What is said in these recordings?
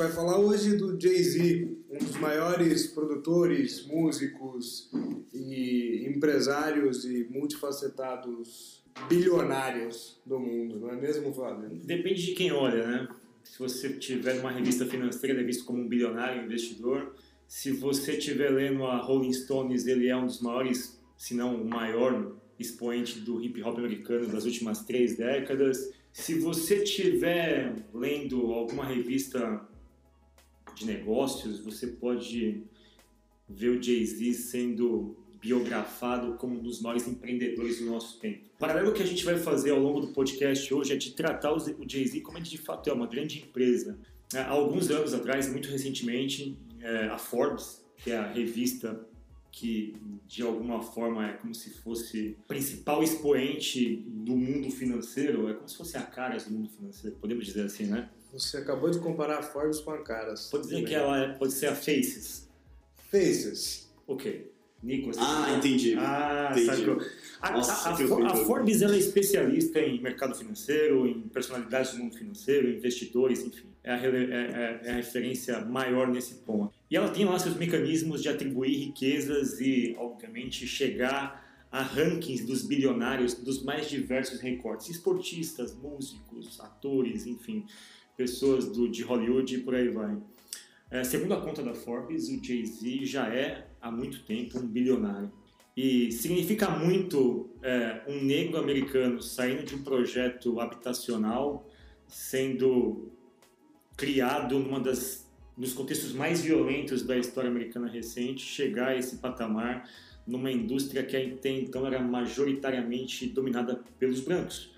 vai falar hoje do Jay-Z, um dos maiores produtores, músicos e empresários e multifacetados bilionários do mundo, não é mesmo, Fábio? Depende de quem olha, né? Se você tiver uma revista financeira, ele é visto como um bilionário, investidor. Se você estiver lendo a Rolling Stones, ele é um dos maiores, se não o maior expoente do hip hop americano das últimas três décadas. Se você estiver lendo alguma revista de negócios, você pode ver o Jay-Z sendo biografado como um dos maiores empreendedores do nosso tempo. O paralelo que a gente vai fazer ao longo do podcast hoje é de tratar o Jay-Z como ele de fato é uma grande empresa. Há alguns anos atrás, muito recentemente, é, a Forbes, que é a revista que de alguma forma é como se fosse principal expoente do mundo financeiro, é como se fosse a Caras do mundo financeiro, podemos dizer assim, né? Você acabou de comparar a Forbes com a Caras. Pode dizer que ela é, pode ser a Faces. Faces. Ok. Nico, Ah, entendi. Ah, entendi. sacou. A, Nossa, a- a- a Forbes ela é especialista em mercado financeiro, em personalidades do mundo financeiro, investidores, enfim. É a, é- é- é a referência maior nesse ponto. E ela tem lá seus mecanismos de atribuir riquezas e, obviamente, chegar a rankings dos bilionários dos mais diversos recortes. Esportistas, músicos, atores, enfim, pessoas do, de Hollywood e por aí vai. É, segundo a conta da Forbes, o Jay-Z já é há muito tempo um bilionário. E significa muito é, um negro americano saindo de um projeto habitacional, sendo criado numa das nos contextos mais violentos da história americana recente, chegar a esse patamar numa indústria que até então era majoritariamente dominada pelos brancos.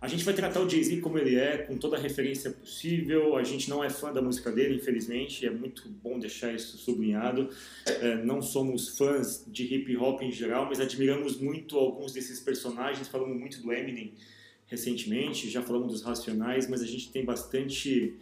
A gente vai tratar o Jay-Z como ele é, com toda a referência possível. A gente não é fã da música dele, infelizmente, é muito bom deixar isso sublinhado. É, não somos fãs de hip hop em geral, mas admiramos muito alguns desses personagens. Falamos muito do Eminem recentemente, já falamos dos Racionais, mas a gente tem bastante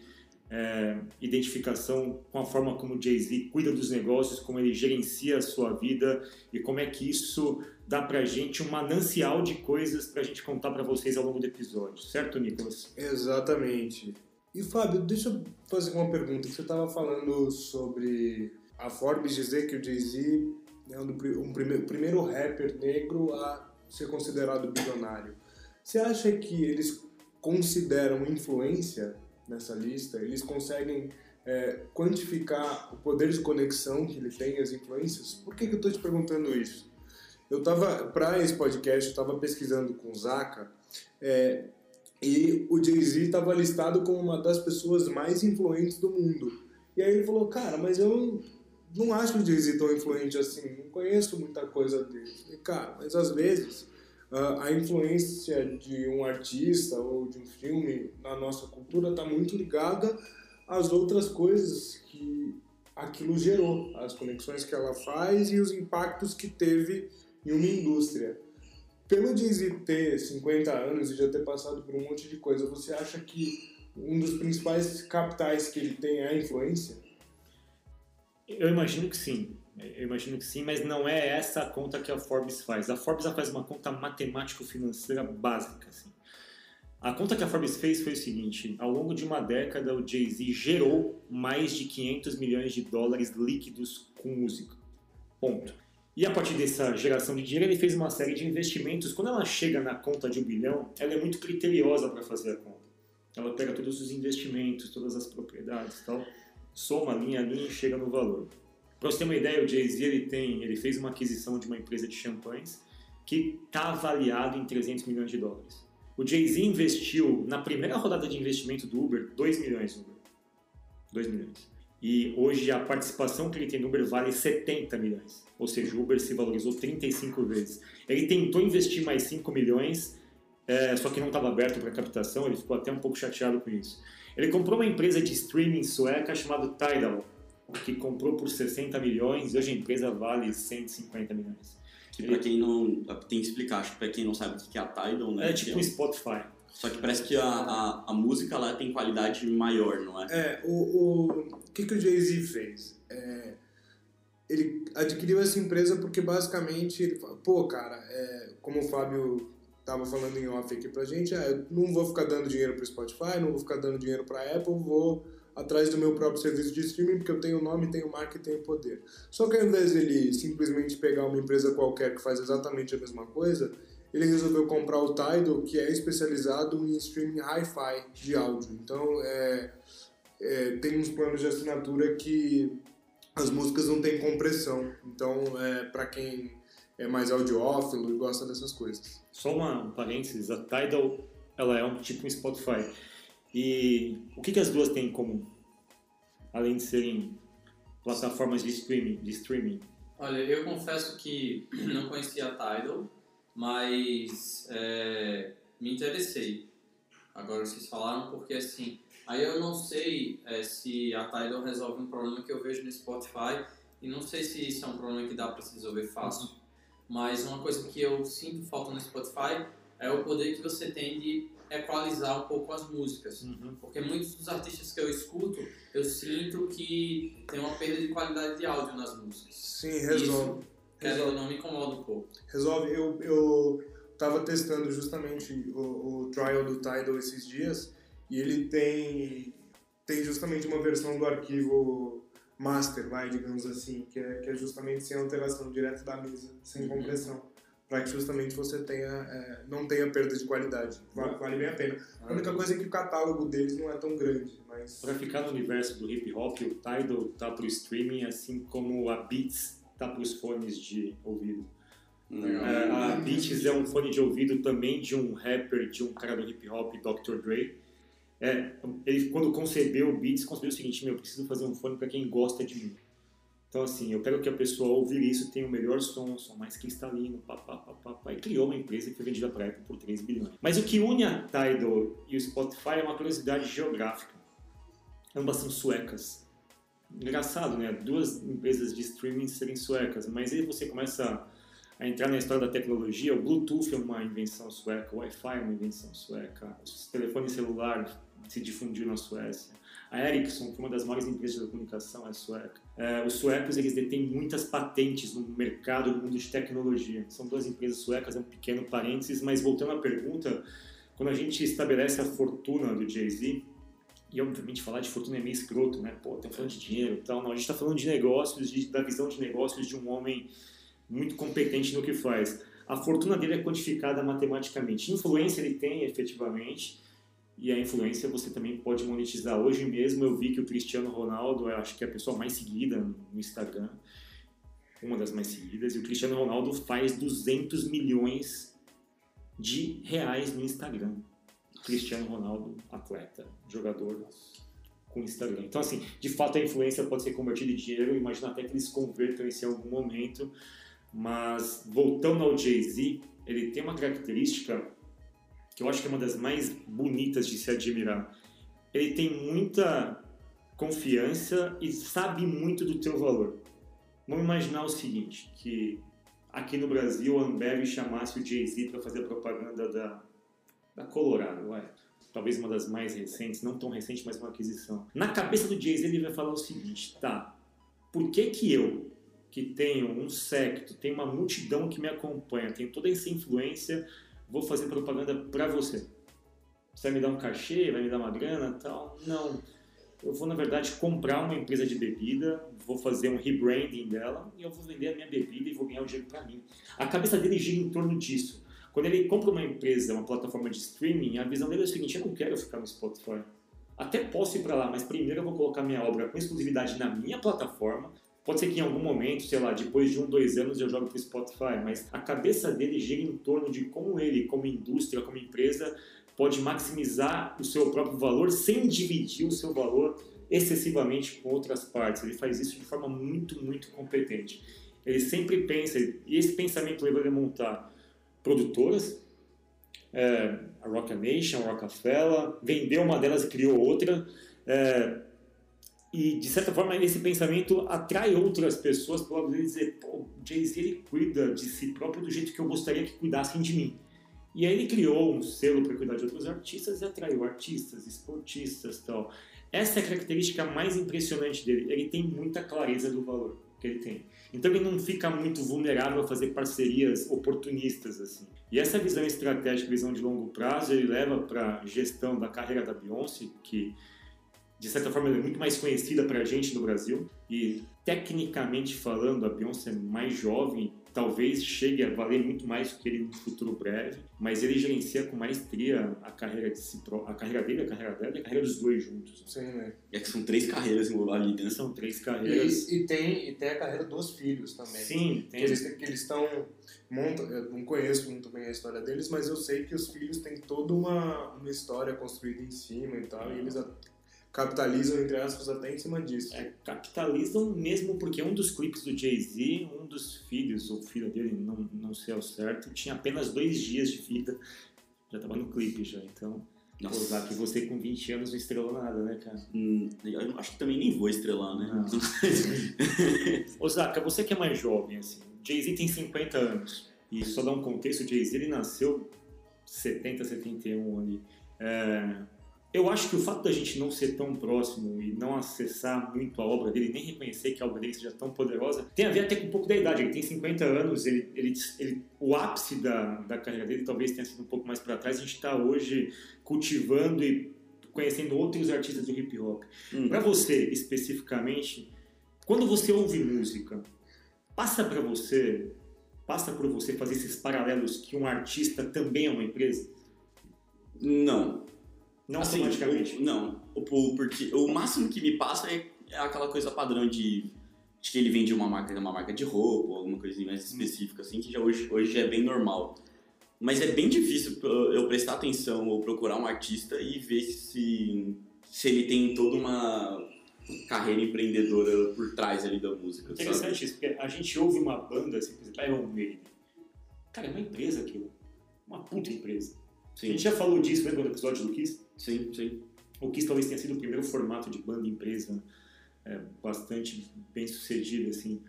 é, identificação com a forma como o Jay-Z cuida dos negócios, como ele gerencia a sua vida e como é que isso dá pra gente um manancial de coisas pra gente contar pra vocês ao longo do episódio, certo, Nicolas? Exatamente. E Fábio, deixa eu fazer uma pergunta. Você estava falando sobre a Forbes dizer que o Jay-Z é um, um prime- o primeiro rapper negro a ser considerado bilionário. Você acha que eles consideram influência nessa lista? Eles conseguem é, quantificar o poder de conexão que ele tem, as influências? Por que, que eu estou te perguntando isso? Eu tava, para esse podcast, eu estava pesquisando com o Zaka, é, e o Jay-Z estava listado como uma das pessoas mais influentes do mundo. E aí ele falou, cara, mas eu não acho o Jay-Z tão influente assim, não conheço muita coisa dele. E, cara, mas às vezes a influência de um artista ou de um filme na nossa cultura está muito ligada às outras coisas que aquilo gerou, as conexões que ela faz e os impactos que teve em uma indústria. Pelo Jay-Z ter 50 anos e já ter passado por um monte de coisa, você acha que um dos principais capitais que ele tem é a influência? Eu imagino que sim. Eu imagino que sim, mas não é essa a conta que a Forbes faz. A Forbes faz uma conta matemático-financeira básica. Assim. A conta que a Forbes fez foi o seguinte: ao longo de uma década, o Jay-Z gerou mais de 500 milhões de dólares líquidos com música. Ponto. E a partir dessa geração de dinheiro, ele fez uma série de investimentos. Quando ela chega na conta de um bilhão, ela é muito criteriosa para fazer a conta. Ela pega todos os investimentos, todas as propriedades, tal, soma linha a linha e chega no valor. Para você ter uma ideia, o Jay-Z ele tem, ele fez uma aquisição de uma empresa de champanhes que está avaliado em 300 milhões de dólares. O Jay-Z investiu na primeira rodada de investimento do Uber 2 milhões no Uber. 2 milhões. E hoje a participação que ele tem no Uber vale 70 milhões. Ou seja, o Uber se valorizou 35 vezes. Ele tentou investir mais 5 milhões, é, só que não estava aberto para captação, ele ficou até um pouco chateado com isso. Ele comprou uma empresa de streaming sueca chamada Tidal, que comprou por 60 milhões e hoje a empresa vale 150 milhões. Que pra quem não. Tem que explicar, acho que pra quem não sabe o que é a Tidal, né? É tipo um Spotify. Só que parece que a, a, a música lá tem qualidade maior, não é? É, o, o, o que, que o Jay-Z fez? É, ele adquiriu essa empresa porque basicamente ele fala, pô, cara, é, como o Fábio tava falando em off aqui pra gente, é, eu não vou ficar dando dinheiro pro Spotify, não vou ficar dando dinheiro pra Apple, vou atrás do meu próprio serviço de streaming, porque eu tenho nome, tenho marca e tenho poder. Só que ao invés dele simplesmente pegar uma empresa qualquer que faz exatamente a mesma coisa, ele resolveu comprar o Tidal, que é especializado em streaming hi-fi de áudio. Então, é, é, tem uns planos de assinatura que as músicas não têm compressão. Então, é, para quem é mais audiófilo e gosta dessas coisas. Só uma um parênteses, a Tidal ela é um tipo um Spotify. E o que, que as duas têm em comum? Além de serem plataformas de streaming, de streaming. Olha, eu confesso que não conhecia a Tidal, mas é, me interessei. Agora vocês falaram porque assim, aí eu não sei é, se a Tidal resolve um problema que eu vejo no Spotify e não sei se isso é um problema que dá para se resolver fácil. Mas uma coisa que eu sinto falta no Spotify é o poder que você tem de equalizar um pouco as músicas. Uhum. Porque muitos dos artistas que eu escuto, eu sinto que tem uma perda de qualidade de áudio nas músicas. Sim, resolve. Querendo ou não, me incomoda um pouco. Resolve. Eu, eu tava testando justamente o, o trial do Tidal esses dias e ele tem, tem justamente uma versão do arquivo master, vai, digamos assim, que é, que é justamente sem alteração, direto da mesa, sem Uhum. compressão. Para que justamente você tenha, é, não tenha perda de qualidade. Vale, vale bem a pena. A única coisa é que o catálogo deles não é tão grande, mas... Para ficar no universo do hip hop, o Tidal tá pro streaming, assim como a Beats tá pros fones de ouvido. Legal. É, a Beats é um fone de ouvido também de um rapper, de um cara do hip hop, Dr. Dre. É, ele, quando concebeu o Beats, concebeu o seguinte: meu, eu preciso fazer um fone para quem gosta de mim. Então, assim, eu quero que a pessoa, ouvir isso, tenha o melhor som, som mais cristalino, papá, papá, papá. E criou uma empresa que foi vendida para a Apple por 3 bilhões. Mas o que une a Tidal e o Spotify é uma curiosidade geográfica. Ambas são suecas. Engraçado, né? Duas empresas de streaming serem suecas, mas aí você começa a entrar na história da tecnologia. O Bluetooth é uma invenção sueca, o Wi-Fi é uma invenção sueca, o telefone celular se difundiu na Suécia. A Ericsson, que é uma das maiores empresas de comunicação, é sueca. É, os suecos eles detêm muitas patentes no mercado no mundo de tecnologia. São duas empresas suecas, é um pequeno parênteses, mas voltando à pergunta, quando a gente estabelece a fortuna do Jay-Z, e obviamente falar de fortuna é meio escroto, né? Pô, estamos falando de dinheiro e tal. Não, a gente está falando de negócios, de, da visão de negócios de um homem muito competente no que faz. A fortuna dele é quantificada matematicamente. Influência ele tem, efetivamente, e a influência você também pode monetizar. Hoje mesmo eu vi que o Cristiano Ronaldo, eu acho que é a pessoa mais seguida no Instagram, uma das mais seguidas, e o Cristiano Ronaldo faz 200 milhões de reais no Instagram. Cristiano Ronaldo, atleta, jogador com Instagram. Então, assim, de fato a influência pode ser convertida em dinheiro, imagino até que eles convertam isso em algum momento, mas voltando ao Jay-Z, ele tem uma característica que eu acho que é uma das mais bonitas de se admirar. Ele tem muita confiança e sabe muito do teu valor. Vamos imaginar o seguinte, que aqui no Brasil a Ambev chamasse o Jay-Z para fazer a propaganda da, da Colorado, ué. talvez uma das mais recentes, não tão recente, mas uma aquisição. Na cabeça do Jay-Z ele vai falar o seguinte, tá, por que que eu, que tenho um secto, tenho uma multidão que me acompanha, tenho toda essa influência, vou fazer propaganda para você? Você vai me dar um cachê, vai me dar uma grana tal? Não. Eu vou, na verdade, comprar uma empresa de bebida, vou fazer um rebranding dela e eu vou vender a minha bebida e vou ganhar o dinheiro para mim. A cabeça dele gira em torno disso. Quando ele compra uma empresa, uma plataforma de streaming, a visão dele é o seguinte: eu não quero ficar no Spotify. Até posso ir para lá, mas primeiro eu vou colocar minha obra com exclusividade na minha plataforma. Pode ser que em algum momento, sei lá, depois de um, dois anos eu jogue para o Spotify, mas a cabeça dele gira em torno de como ele, como indústria, como empresa, pode maximizar o seu próprio valor sem dividir o seu valor excessivamente com outras partes. Ele faz isso de forma muito, muito competente. Ele sempre pensa, e esse pensamento leva ele a montar produtoras, é, a Rock Nation, a Rockefeller, vendeu uma delas e criou outra. É, e, de certa forma, esse pensamento atrai outras pessoas para ele dizer, pô, Jay-Z ele cuida de si próprio do jeito que eu gostaria que cuidassem de mim. E aí ele criou um selo para cuidar de outros artistas e atraiu artistas, esportistas tal. Essa é a característica mais impressionante dele. Ele tem muita clareza do valor que ele tem. Então ele não fica muito vulnerável a fazer parcerias oportunistas assim. E essa visão estratégica, visão de longo prazo, ele leva para a gestão da carreira da Beyoncé, que de certa forma, ela é muito mais conhecida pra gente no Brasil. E, tecnicamente falando, a Beyoncé é mais jovem, talvez chegue a valer muito mais do que ele no futuro breve, mas ele gerencia com maestria a carreira, de si, a carreira dele, a carreira dela e a carreira dos dois juntos. Sim, né? É que são três carreiras ali dentro. São três carreiras. E, e tem, e tem a carreira dos filhos também. Sim, Que tem. eles que eles estão montam, eu não conheço muito bem a história deles, mas eu sei que os filhos têm toda uma, uma história construída em cima e tal, e eles a- capitalizam entre aspas até em cima disso. É, capitalizam mesmo porque um dos clipes do Jay-Z, um dos filhos, ou filho dele, não, não sei ao certo, tinha apenas dois dias de vida. Já tava no clipe já, então. Nossa. Usar que você com 20 anos não estrelou nada, né, cara? Hum, eu acho que também nem vou estrelar, né? Osaka, você que é mais jovem, assim, Jay-Z tem 50 anos. E só dar um contexto, o Jay-Z ele nasceu 70, 71 ali. É, eu acho que o fato da gente não ser tão próximo e não acessar muito a obra dele, nem reconhecer que a obra dele seja tão poderosa, tem a ver até com um pouco da idade. Ele tem 50 anos, ele, ele, ele- o ápice da, da carreira dele talvez tenha sido um pouco mais para trás. A gente está hoje cultivando e conhecendo outros artistas do hip hop. Hum. Para você, especificamente, quando você ouve música, passa para você, passa por você fazer esses paralelos que um artista também é uma empresa? Não. Não Assim, automaticamente. o- não. O, porque o máximo que me passa é, é aquela coisa padrão de, de que ele vende uma marca, uma marca de roupa, alguma coisa mais específica, assim, que já hoje, hoje é bem normal. Mas é bem difícil eu prestar atenção ou procurar um artista e ver se, se ele tem toda uma carreira empreendedora por trás ali da música, sabe? Interessante isso, porque a gente ouve uma banda, assim, por exemplo, Iron Maiden. Cara, é uma empresa aquilo. Uma puta empresa. A Sim, gente já falou disso, lembra do episódio do Kiss? sim, sim. O Kiss talvez tenha sido o primeiro formato de banda empresa é, bastante bem sucedido, assim.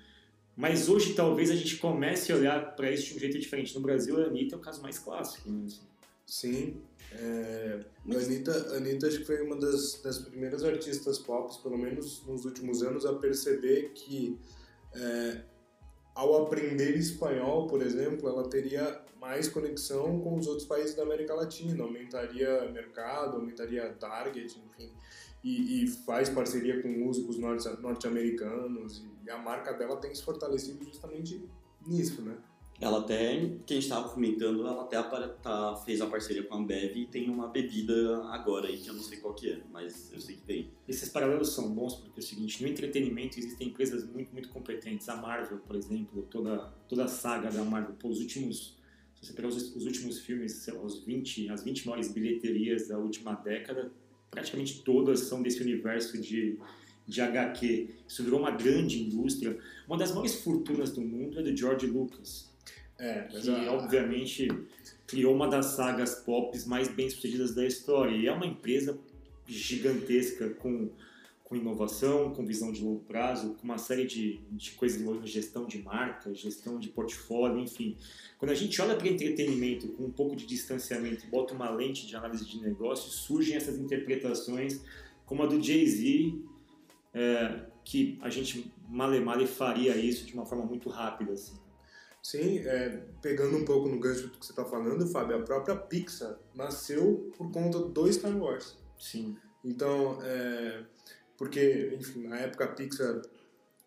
Mas hoje talvez a gente comece a olhar para isso de um jeito diferente. No Brasil, a Anitta é o caso mais clássico. Né? assim. Sim. É, a Anitta, a Anitta acho que foi uma das, das primeiras artistas pop, pelo menos nos últimos anos, a perceber que é, ao aprender espanhol, por exemplo, ela teria mais conexão com os outros países da América Latina, aumentaria mercado, aumentaria target, enfim. E, e faz parceria com músicos norte- norte-americanos e a marca dela tem se fortalecido justamente nisso, né? Ela até, que a gente tava comentando, ela até tá, fez a parceria com a Ambev e tem uma bebida agora aí, que eu não sei qual que é, mas eu sei que tem. Esses paralelos são bons porque é o seguinte, no entretenimento existem empresas muito, muito competentes. A Marvel, por exemplo, toda, toda a saga da Marvel, pô, os últimos, se você pegar os, os últimos filmes, sei lá, os 20, as 20 maiores bilheterias da última década, praticamente todas são desse universo de, de HQ. Isso virou uma grande indústria. Uma das maiores fortunas do mundo é do George Lucas É, mas que a- obviamente criou uma das sagas pop mais bem sucedidas da história. E é uma empresa gigantesca com, com inovação, com visão de longo prazo, com uma série de, de coisas envolvendo gestão de marca, gestão de portfólio, enfim. Quando a gente olha para entretenimento com um pouco de distanciamento e bota uma lente de análise de negócio, surgem essas interpretações como a do Jay-Z, é, que a gente male male faria isso de uma forma muito rápida. Assim. Sim, é, pegando um pouco no gancho do que você está falando, Fábio, a própria Pixar nasceu por conta do Star Wars. Sim. Então, é, porque, enfim, na época a Pixar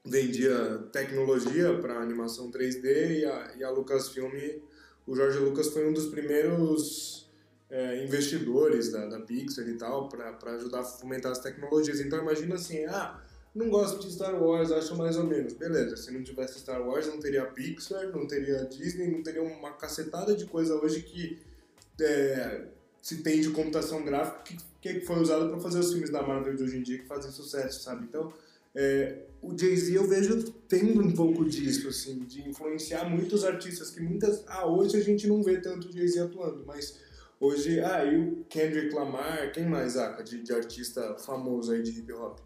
vendia tecnologia para animação 3D e a, e a Lucasfilm, o Jorge Lucas foi um dos primeiros é, investidores da, da Pixar e tal, para ajudar a fomentar as tecnologias. Então, imagina assim, ah, não gosto de Star Wars, acho mais ou menos. Beleza, se não tivesse Star Wars, não teria Pixar, não teria Disney, não teria uma cacetada de coisa hoje que é, se tem de computação gráfica que, que foi usada para fazer os filmes da Marvel de hoje em dia que fazem sucesso, sabe? Então, é, o Jay-Z eu vejo tendo um pouco disso, assim, de influenciar muitos artistas que muitas... Ah, hoje a gente não vê tanto o Jay-Z atuando, mas hoje... Ah, e o Kendrick Lamar, quem mais, Aka, de, de artista famoso aí de hip-hop?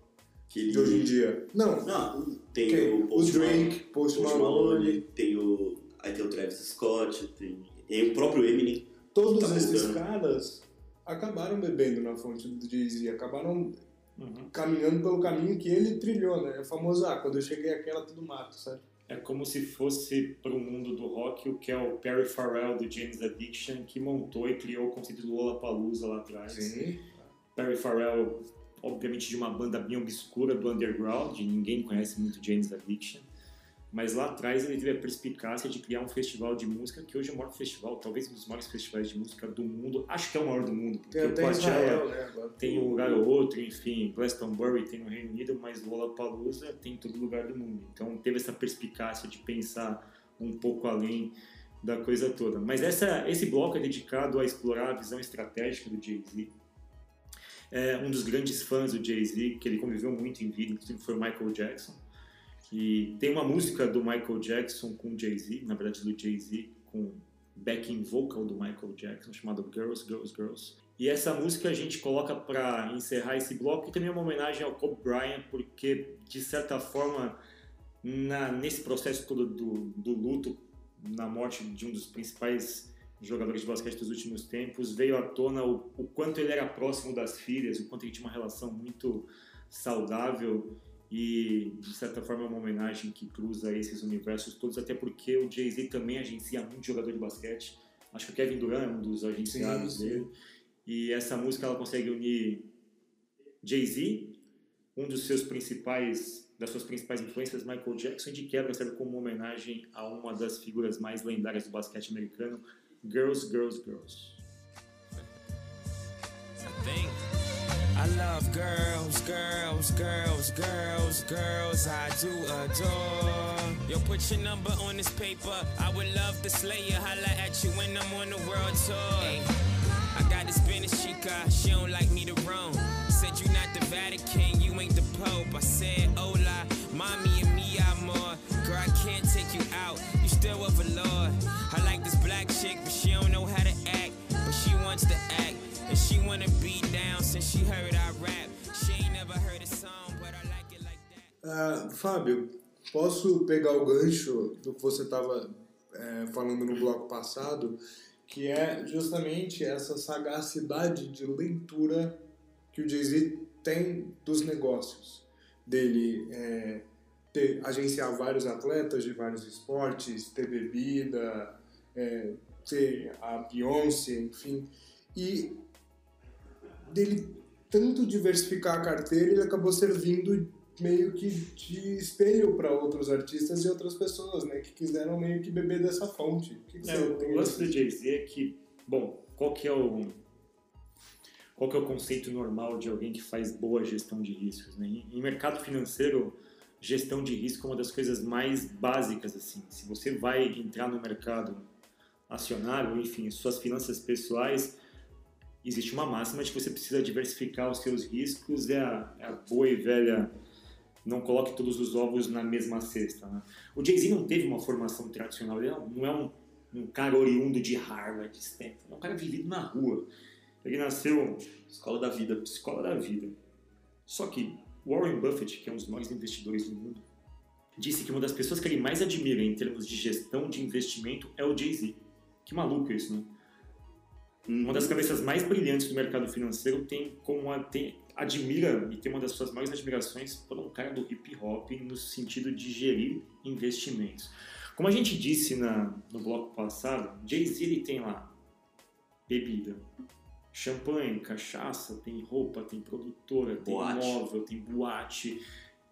Que ele... De hoje em dia? Não, Não, tem o o Post Drake, Malone, Post Post Malone, tem o... Aí tem o Travis Scott, tem... E o próprio Eminem. todos Tá esses voltando. caras acabaram bebendo na fonte do Jay-Z, acabaram Uhum. caminhando pelo caminho que ele trilhou, né? É o famoso, ah, quando eu cheguei aqui era tudo mato, sabe? É como se fosse para o mundo do rock o que é o Perry Farrell do James Addiction que montou e criou o conceito do Lollapalooza lá atrás. Sim. Perry Farrell, obviamente de uma banda bem obscura do underground, ninguém conhece muito James Addiction. Mas lá atrás ele teve a perspicácia de criar um festival de música que hoje é o maior festival, talvez um dos maiores festivais de música do mundo. Acho que é o maior do mundo, porque Tem o Coachella né? Tem um lugar ou outro, enfim, Glastonbury tem no Reino Unido, mas Lollapalooza tem em todo lugar do mundo. Então teve essa perspicácia de pensar um pouco além da coisa toda. Mas essa, esse bloco é dedicado a explorar a visão estratégica do Jay-Z. É um dos grandes fãs do Jay-Z, que ele conviveu muito em vida, inclusive foi o Michael Jackson. E tem uma música do Michael Jackson com Jay-Z, na verdade do Jay-Z com backing vocal do Michael Jackson, chamado Girls, Girls, Girls. E essa música a gente coloca para encerrar esse bloco e também é uma homenagem ao Kobe Bryant, porque de certa forma, na, nesse processo todo do, do luto, na morte de um dos principais jogadores de basquete dos últimos tempos, veio à tona o, o quanto ele era próximo das filhas, o quanto ele tinha uma relação muito saudável e de certa forma é uma homenagem que cruza esses universos todos, até porque o Jay-Z também agencia muito jogador de basquete. Acho que o Kevin Durant é um dos agenciados Sim, sim. dele. E essa música ela consegue unir Jay-Z, um dos seus principais das suas principais influências, Michael Jackson, e de quebra serve como uma homenagem a uma das figuras mais lendárias do basquete americano, Girls, Girls, Girls. think. I love girls, girls, girls, girls, girls. I do adore. Yo, put your number on this paper. I would love to slay you. Holla at you when I'm on the world tour. Ay, I got this Spanish chica. She don't like me to roam. Said you not the Vatican, you ain't the Pope. I said, hola, mommy and me amor. Girl, I can't take you out. You still with a Lord. Chick, but she don't know how to act. But she wants to act. And she wanna be down since she heard I rap. She ain't never heard a song, but I like it like that. Ah, Fábio, posso pegar o gancho do que você estava falando no bloco passado, que é justamente essa sagacidade de leitura que o Jay-Z tem dos negócios. Dele é, ter, agenciar vários atletas de vários esportes, ter bebida, é, ter a Beyoncé, enfim. E dele tanto diversificar a carteira, ele acabou servindo meio que de espelho para outros artistas e outras pessoas, né, que quiseram meio que beber dessa fonte. O que, que É, o lance do Jay-Z é que, bom, qual que é o qual que é o conceito normal de alguém que faz boa gestão de riscos, né? Em mercado financeiro, gestão de risco é uma das coisas mais básicas assim. Se você vai entrar no mercado acionário, enfim, suas finanças pessoais, existe uma máxima de que você precisa diversificar os seus riscos, é a, é a boa e velha não coloque todos os ovos na mesma cesta. Né? O Jay-Z não teve uma formação tradicional, ele não é um, um cara oriundo de Harvard, Stanford, é um cara vivido na rua. Ele nasceu Escola da vida. escola da vida. Só que Warren Buffett, que é um dos maiores investidores do mundo, disse que uma das pessoas que ele mais admira em termos de gestão de investimento é o Jay-Z. Que maluco isso, né? Uma das cabeças mais brilhantes do mercado financeiro tem como a, tem, admira e tem uma das suas maiores admirações por um cara do hip hop no sentido de gerir investimentos. Como a gente disse na, no bloco passado, Jay-Z tem lá bebida, champanhe, cachaça, tem roupa, tem produtora, tem Boate. móvel, tem boate,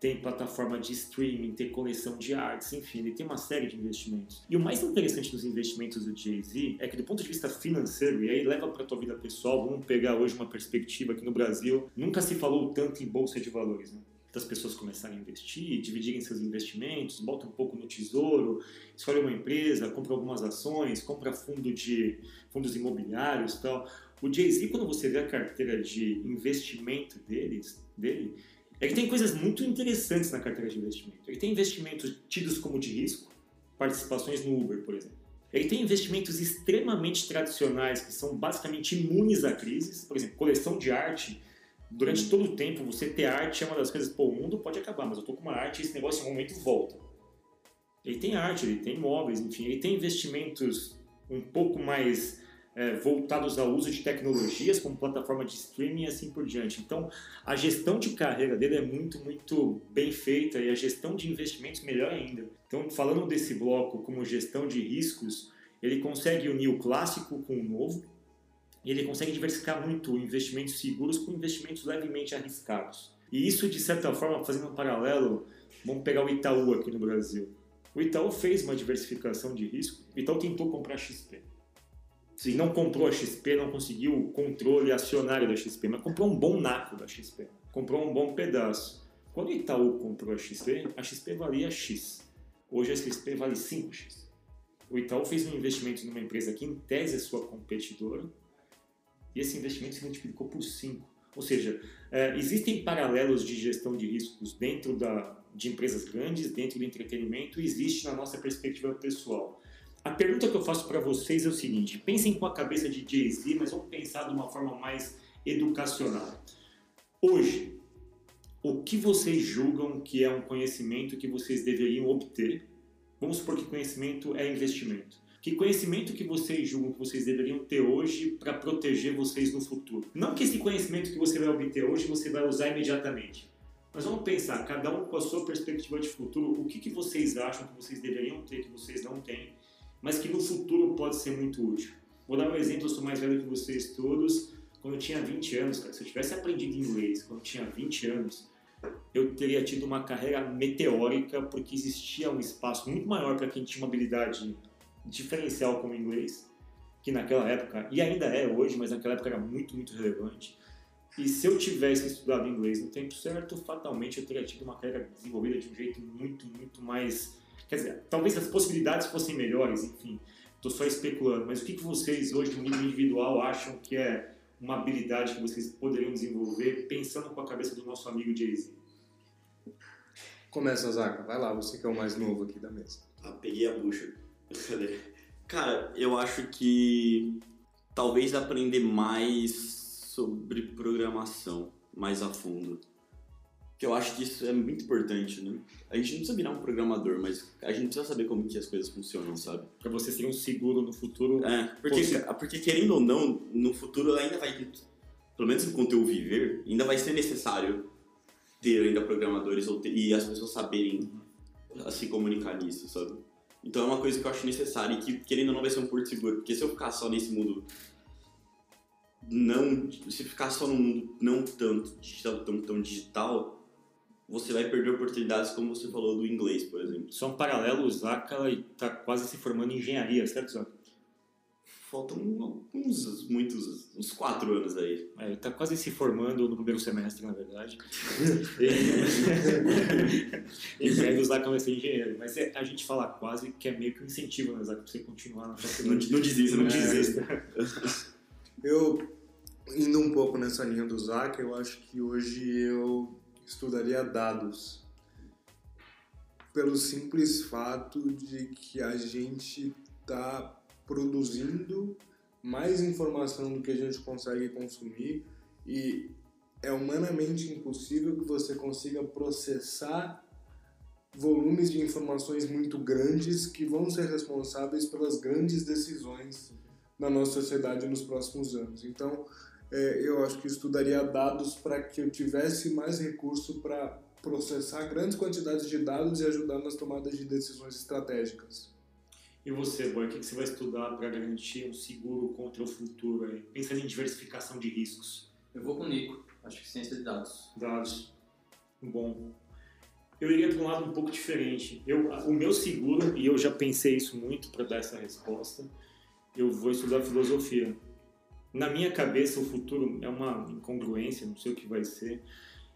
tem plataforma de streaming, tem coleção de artes, enfim, ele tem uma série de investimentos. E o mais interessante dos investimentos do Jay-Z é que do ponto de vista financeiro, e aí leva para tua vida pessoal, vamos pegar hoje uma perspectiva que no Brasil nunca se falou tanto em bolsa de valores, né? Das pessoas começarem a investir, dividirem seus investimentos, botam um pouco no tesouro, escolhe uma empresa, compra algumas ações, compra fundo de fundos imobiliários tal. O Jay-Z, quando você vê a carteira de investimento deles, dele, é que tem coisas muito interessantes na carteira de investimento. Ele tem investimentos tidos como de risco, participações no Uber, por exemplo. Ele tem investimentos extremamente tradicionais, que são basicamente imunes a crises. Por exemplo, coleção de arte. Durante todo o tempo, você ter arte é uma das coisas, pô, o mundo pode acabar, mas eu tô com uma arte e esse negócio em algum momento volta. Ele tem arte, ele tem imóveis, enfim, ele tem investimentos um pouco mais é, voltados ao uso de tecnologias como plataforma de streaming e assim por diante. Então, a gestão de carreira dele é muito, muito bem feita e a gestão de investimentos melhor ainda. Então, falando desse bloco como gestão de riscos, ele consegue unir o clássico com o novo, E ele consegue diversificar muito investimentos seguros com investimentos levemente arriscados. E isso, de certa forma, fazendo um paralelo, vamos pegar o Itaú aqui no Brasil. O Itaú fez uma diversificação de risco. O Itaú tentou comprar XP. Se não comprou a XP, não conseguiu o controle acionário da XP, mas comprou um bom naco da XP. Comprou um bom pedaço. Quando o Itaú comprou a XP, a XP valia X. Hoje a XP vale 5X. O Itaú fez um investimento numa empresa que, em tese, é sua competidora, e esse investimento se multiplicou por 5. Ou seja, é, existem paralelos de gestão de riscos dentro da, de empresas grandes, dentro do entretenimento, e existe na nossa perspectiva pessoal. A pergunta que eu faço para vocês é o seguinte: pensem com a cabeça de Jay-Z, mas vamos pensar de uma forma mais educacional. Hoje, o que vocês julgam que é um conhecimento que vocês deveriam obter? Vamos supor que conhecimento é investimento. Que conhecimento que vocês julgam que vocês deveriam ter hoje para proteger vocês no futuro? Não que esse conhecimento que você vai obter hoje você vai usar imediatamente. Mas vamos pensar, cada um com a sua perspectiva de futuro, o que, que vocês acham que vocês deveriam ter que vocês não têm mas que no futuro pode ser muito útil. Vou dar um exemplo, eu sou mais velho que vocês todos. Quando eu tinha 20 anos, cara, se eu tivesse aprendido inglês quando eu tinha 20 anos, eu teria tido uma carreira meteórica, porque existia um espaço muito maior para quem tinha uma habilidade diferencial como inglês, que naquela época, e ainda é hoje, mas naquela época era muito, muito relevante. E se eu tivesse estudado inglês no tempo certo, fatalmente eu teria tido uma carreira desenvolvida de um jeito muito, muito mais Quer dizer, talvez as possibilidades fossem melhores, enfim, estou só especulando, mas o que, que vocês hoje, no nível individual, acham que é uma habilidade que vocês poderiam desenvolver pensando com a cabeça do nosso amigo Jay-Z? Começa, Zaca. Vai lá, você que é o mais novo aqui da mesa. Ah, peguei a bucha. Cadê? Cara, eu acho que talvez aprender mais sobre programação mais a fundo que eu acho que isso é muito importante, né? A gente não precisa virar um programador, mas a gente precisa saber como que as coisas funcionam, sabe? Pra você ser um seguro no futuro. É, porque, porque querendo ou não, no futuro ainda vai, pelo menos enquanto eu viver, ainda vai ser necessário ter ainda programadores ter, e as pessoas saberem se comunicar nisso, sabe? Então é uma coisa que eu acho necessária e que, querendo ou não, vai ser um porto seguro. Porque se eu ficar só nesse mundo não se ficar só no mundo não tanto digital tão, tão digital você vai perder oportunidades, como você falou do inglês, por exemplo. Só um paralelo, o Zaka está quase se formando em engenharia, certo, Zaka? Faltam uns, muitos, uns quatro anos aí. É, ele está quase se formando no primeiro semestre, na verdade. em breve o Zaka vai ser engenheiro. Mas é, a gente fala quase que é meio que um incentivo, né, Zaka, para você continuar na faculdade. Não, não desista, não é. desista. Eu, indo um pouco nessa linha do Zaka, eu acho que hoje eu estudaria dados pelo simples fato de que a gente está produzindo mais informação do que a gente consegue consumir e é humanamente impossível que você consiga processar volumes de informações muito grandes que vão ser responsáveis pelas grandes decisões na nossa sociedade nos próximos anos. Então, é, eu acho que estudaria dados para que eu tivesse mais recurso para processar grandes quantidades de dados e ajudar nas tomadas de decisões estratégicas. E você, Boy, o que você vai estudar para garantir um seguro contra o futuro? Aí? Pensando em diversificação de riscos. Eu vou com o Nico, acho que ciência de dados. Dados. Bom. Eu iria para um lado um pouco diferente. Eu, o meu seguro, e eu já pensei isso muito para dar essa resposta, eu vou estudar filosofia na minha cabeça, o futuro é uma incongruência, não sei o que vai ser.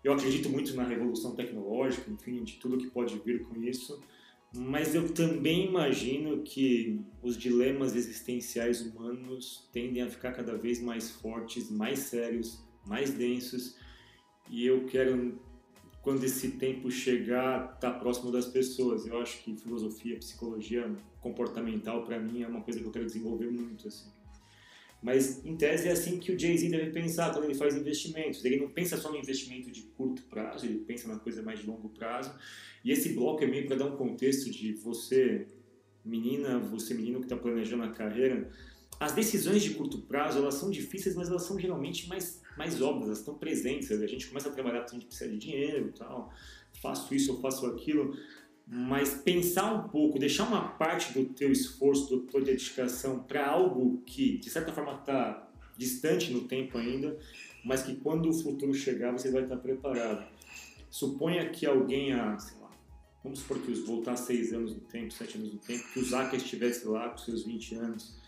Eu acredito muito na revolução tecnológica, enfim, de tudo que pode vir com isso, mas eu também imagino que os dilemas existenciais humanos tendem a ficar cada vez mais fortes, mais sérios, mais densos, e eu quero, quando esse tempo chegar, estar tá próximo das pessoas. Eu acho que filosofia, psicologia comportamental, para mim, é uma coisa que eu quero desenvolver muito, assim. Mas, em tese, é assim que o Jay-Z deve pensar quando ele faz investimentos. Ele não pensa só no investimento de curto prazo, ele pensa na coisa mais de longo prazo. E esse bloco é meio para dar um contexto de você, menina, você, menino que está planejando a carreira. As decisões de curto prazo, elas são difíceis, mas elas são geralmente mais, mais óbvias, elas estão presentes. A gente começa a trabalhar porque a gente precisa de dinheiro e tal. Faço isso, eu faço aquilo mas pensar um pouco, deixar uma parte do teu esforço, da tua dedicação para algo que, de certa forma, está distante no tempo ainda, mas que quando o futuro chegar você vai estar preparado. Suponha que alguém, há, sei lá, vamos supor que os voltar seis anos no tempo, sete anos no tempo, que o Zaca estivesse lá com seus 20 anos.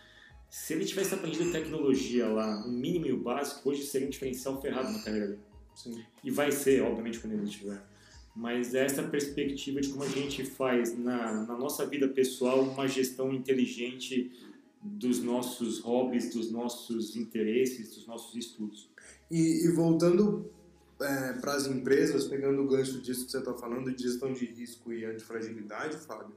Se ele tivesse aprendido tecnologia lá, o mínimo e o básico, hoje seria um diferencial ferrado na carreira dele. Sim. E vai ser, obviamente, quando ele estiver. Mas essa perspectiva de como a gente faz na, na nossa vida pessoal uma gestão inteligente dos nossos hobbies, dos nossos interesses, dos nossos estudos. E, e voltando é, para as empresas, pegando o gancho disso que você está falando, de gestão de risco e antifragilidade, Fábio,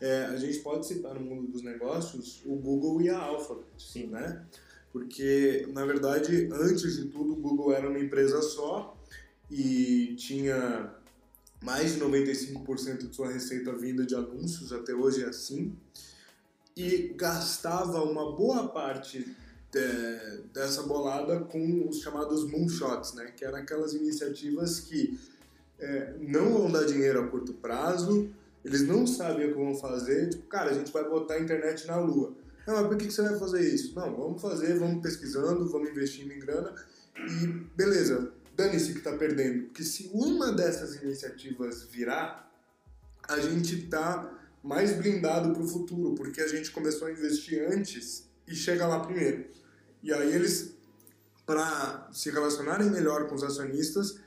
é, a gente pode citar no mundo dos negócios o Google e a Alphabet, Sim. né? Porque, na verdade, antes de tudo, o Google era uma empresa só e tinha mais de 95% de sua receita vinda de anúncios, até hoje é assim, e gastava uma boa parte de- dessa bolada com os chamados moonshots, né? Que eram aquelas iniciativas que é, não vão dar dinheiro a curto prazo, eles não sabem o que vão fazer, tipo, cara, a gente vai botar a internet na lua. Não, mas por que que você vai fazer isso? Não, vamos fazer, vamos pesquisando, vamos investindo em grana e beleza, dane-se que tá perdendo. Porque se uma dessas iniciativas virar, a gente tá mais blindado para o futuro, porque a gente começou a investir antes e chega lá primeiro. E aí eles, para se relacionarem melhor com os acionistas,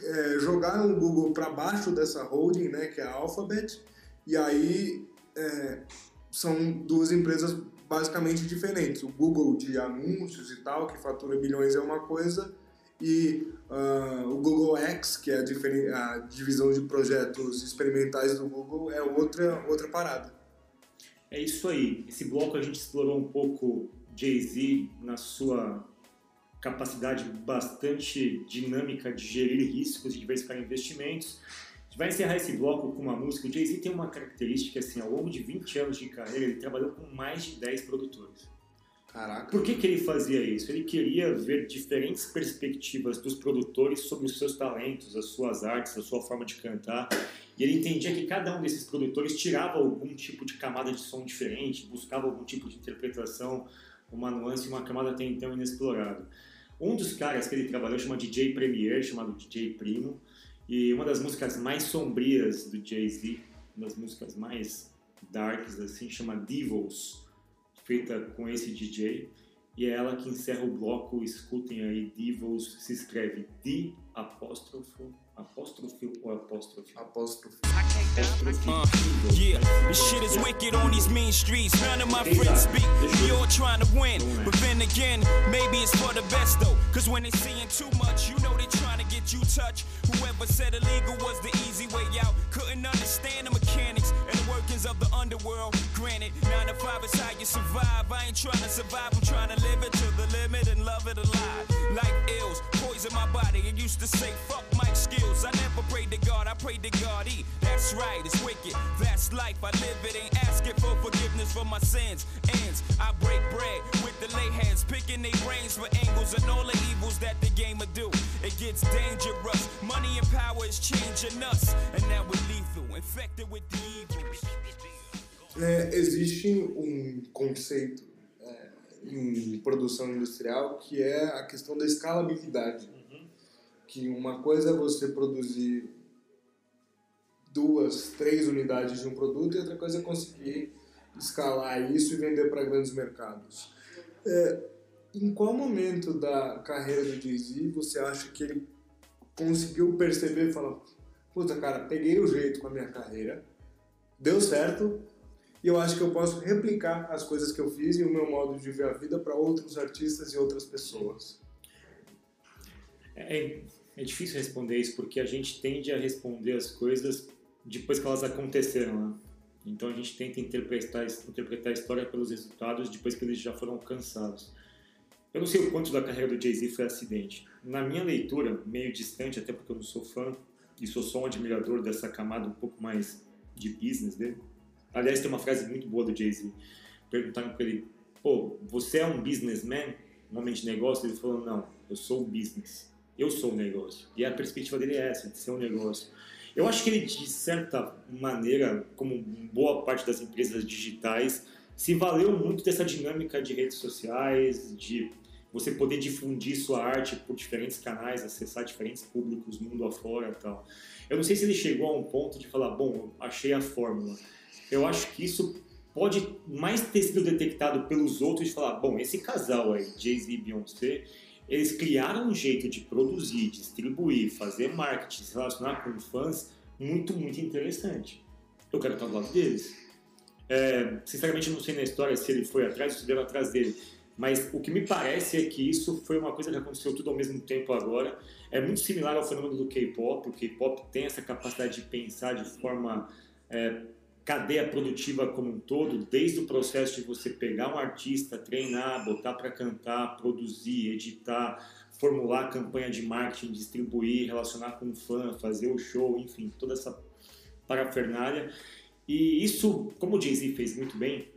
é, jogaram o Google para baixo dessa holding, né, que é a Alphabet, e aí é, são duas empresas basicamente diferentes. O Google de anúncios e tal, que fatura bilhões é uma coisa, e ah, o Google X, que é a, a divisão de projetos experimentais do Google, é outra, outra parada. É isso aí. Esse bloco a gente explorou um pouco Jay-Z na sua capacidade bastante dinâmica de gerir riscos e diversificar investimentos. A gente vai encerrar esse bloco com uma música. O Jay-Z tem uma característica assim, ao longo de 20 anos de carreira, ele trabalhou com mais de 10 produtores. Caraca. Por que, que ele fazia isso? Ele queria ver diferentes perspectivas dos produtores sobre os seus talentos, as suas artes, a sua forma de cantar. E ele entendia que cada um desses produtores tirava algum tipo de camada de som diferente, buscava algum tipo de interpretação, uma nuance, uma camada até então inexplorada. Um dos caras que ele trabalhou chama DJ Premier, chamado DJ Primo, e uma das músicas mais sombrias do Jay-Z, uma das músicas mais darks, assim, chama Devils, feita com esse DJ, e é ela que encerra o bloco, escutem aí, Devils, se escreve D apóstrofo, apóstrofe ou apóstrofe? Apóstrofo. Apóstrofe Uh. Yeah, this shit is wicked on these mean streets. None of my friends speak. We all trying to win. But then again, maybe it's for the best though. Cause when they seeing too much, you know they trying to get you touched. Whoever said illegal was the easy way out. Couldn't understand the the workings of the underworld. Granted, nine to five is how you survive. I ain't trying to survive, I'm trying to live it to the limit and love it alive. Like ills, poison my body. I used to say, fuck Mike skills. I never prayed to God, I prayed to God. E. That's right, it's wicked. That's life. I live it, ain't asking for forgiveness for my sins. Ends, I break bread the lay heads, picking their brains for angles and all the evils that the game will do. It gets dangerous. Money and power is changing us. And now we're lethal, infected with the evils. É, existe um conceito é, em produção industrial que é a questão da escalabilidade. Que uma coisa é você produzir duas, três unidades de um produto e outra coisa é conseguir escalar isso e vender para grandes mercados. É, em qual momento da carreira do Jay-Z você acha que ele conseguiu perceber e falar puta cara, peguei o jeito com a minha carreira, deu certo, e eu acho que eu posso replicar as coisas que eu fiz e o meu modo de ver a vida para outros artistas e outras pessoas. É, é difícil responder isso porque a gente tende a responder as coisas depois que elas aconteceram, né? Então a gente tenta interpretar, interpretar a história pelos resultados depois que eles já foram alcançados. Eu não sei o quanto da carreira do Jay-Z foi acidente. Na minha leitura, meio distante, até porque eu não sou fã e sou só um admirador dessa camada um pouco mais de business dele. Aliás, tem uma frase muito boa do Jay-Z. Perguntaram para ele, pô, você é um businessman? Um homem de negócio? Ele falou, não, eu sou o business. Eu sou o negócio. E a perspectiva dele é essa, de ser um negócio. Eu acho que ele, de certa maneira, como boa parte das empresas digitais, se valeu muito dessa dinâmica de redes sociais, de você poder difundir sua arte por diferentes canais, acessar diferentes públicos mundo afora e tal. Eu não sei se ele chegou a um ponto de falar, bom, achei a fórmula. Eu acho que isso pode mais ter sido detectado pelos outros de falar, bom, esse casal aí, Jay-Z e Beyoncé, eles criaram um jeito de produzir, distribuir, fazer marketing, se relacionar com fãs muito, muito interessante. Eu quero estar do lado deles. É, sinceramente, não sei na história se ele foi atrás ou se deu atrás dele. Mas o que me parece é que isso foi uma coisa que aconteceu tudo ao mesmo tempo agora. É muito similar ao fenômeno do K-pop. O K-pop tem essa capacidade de pensar de forma é, cadeia produtiva como um todo, desde o processo de você pegar um artista, treinar, botar para cantar, produzir, editar, formular campanha de marketing, distribuir, relacionar com o fã, fazer o show, enfim, toda essa parafernália. E isso, como o Jay-Z fez muito bem,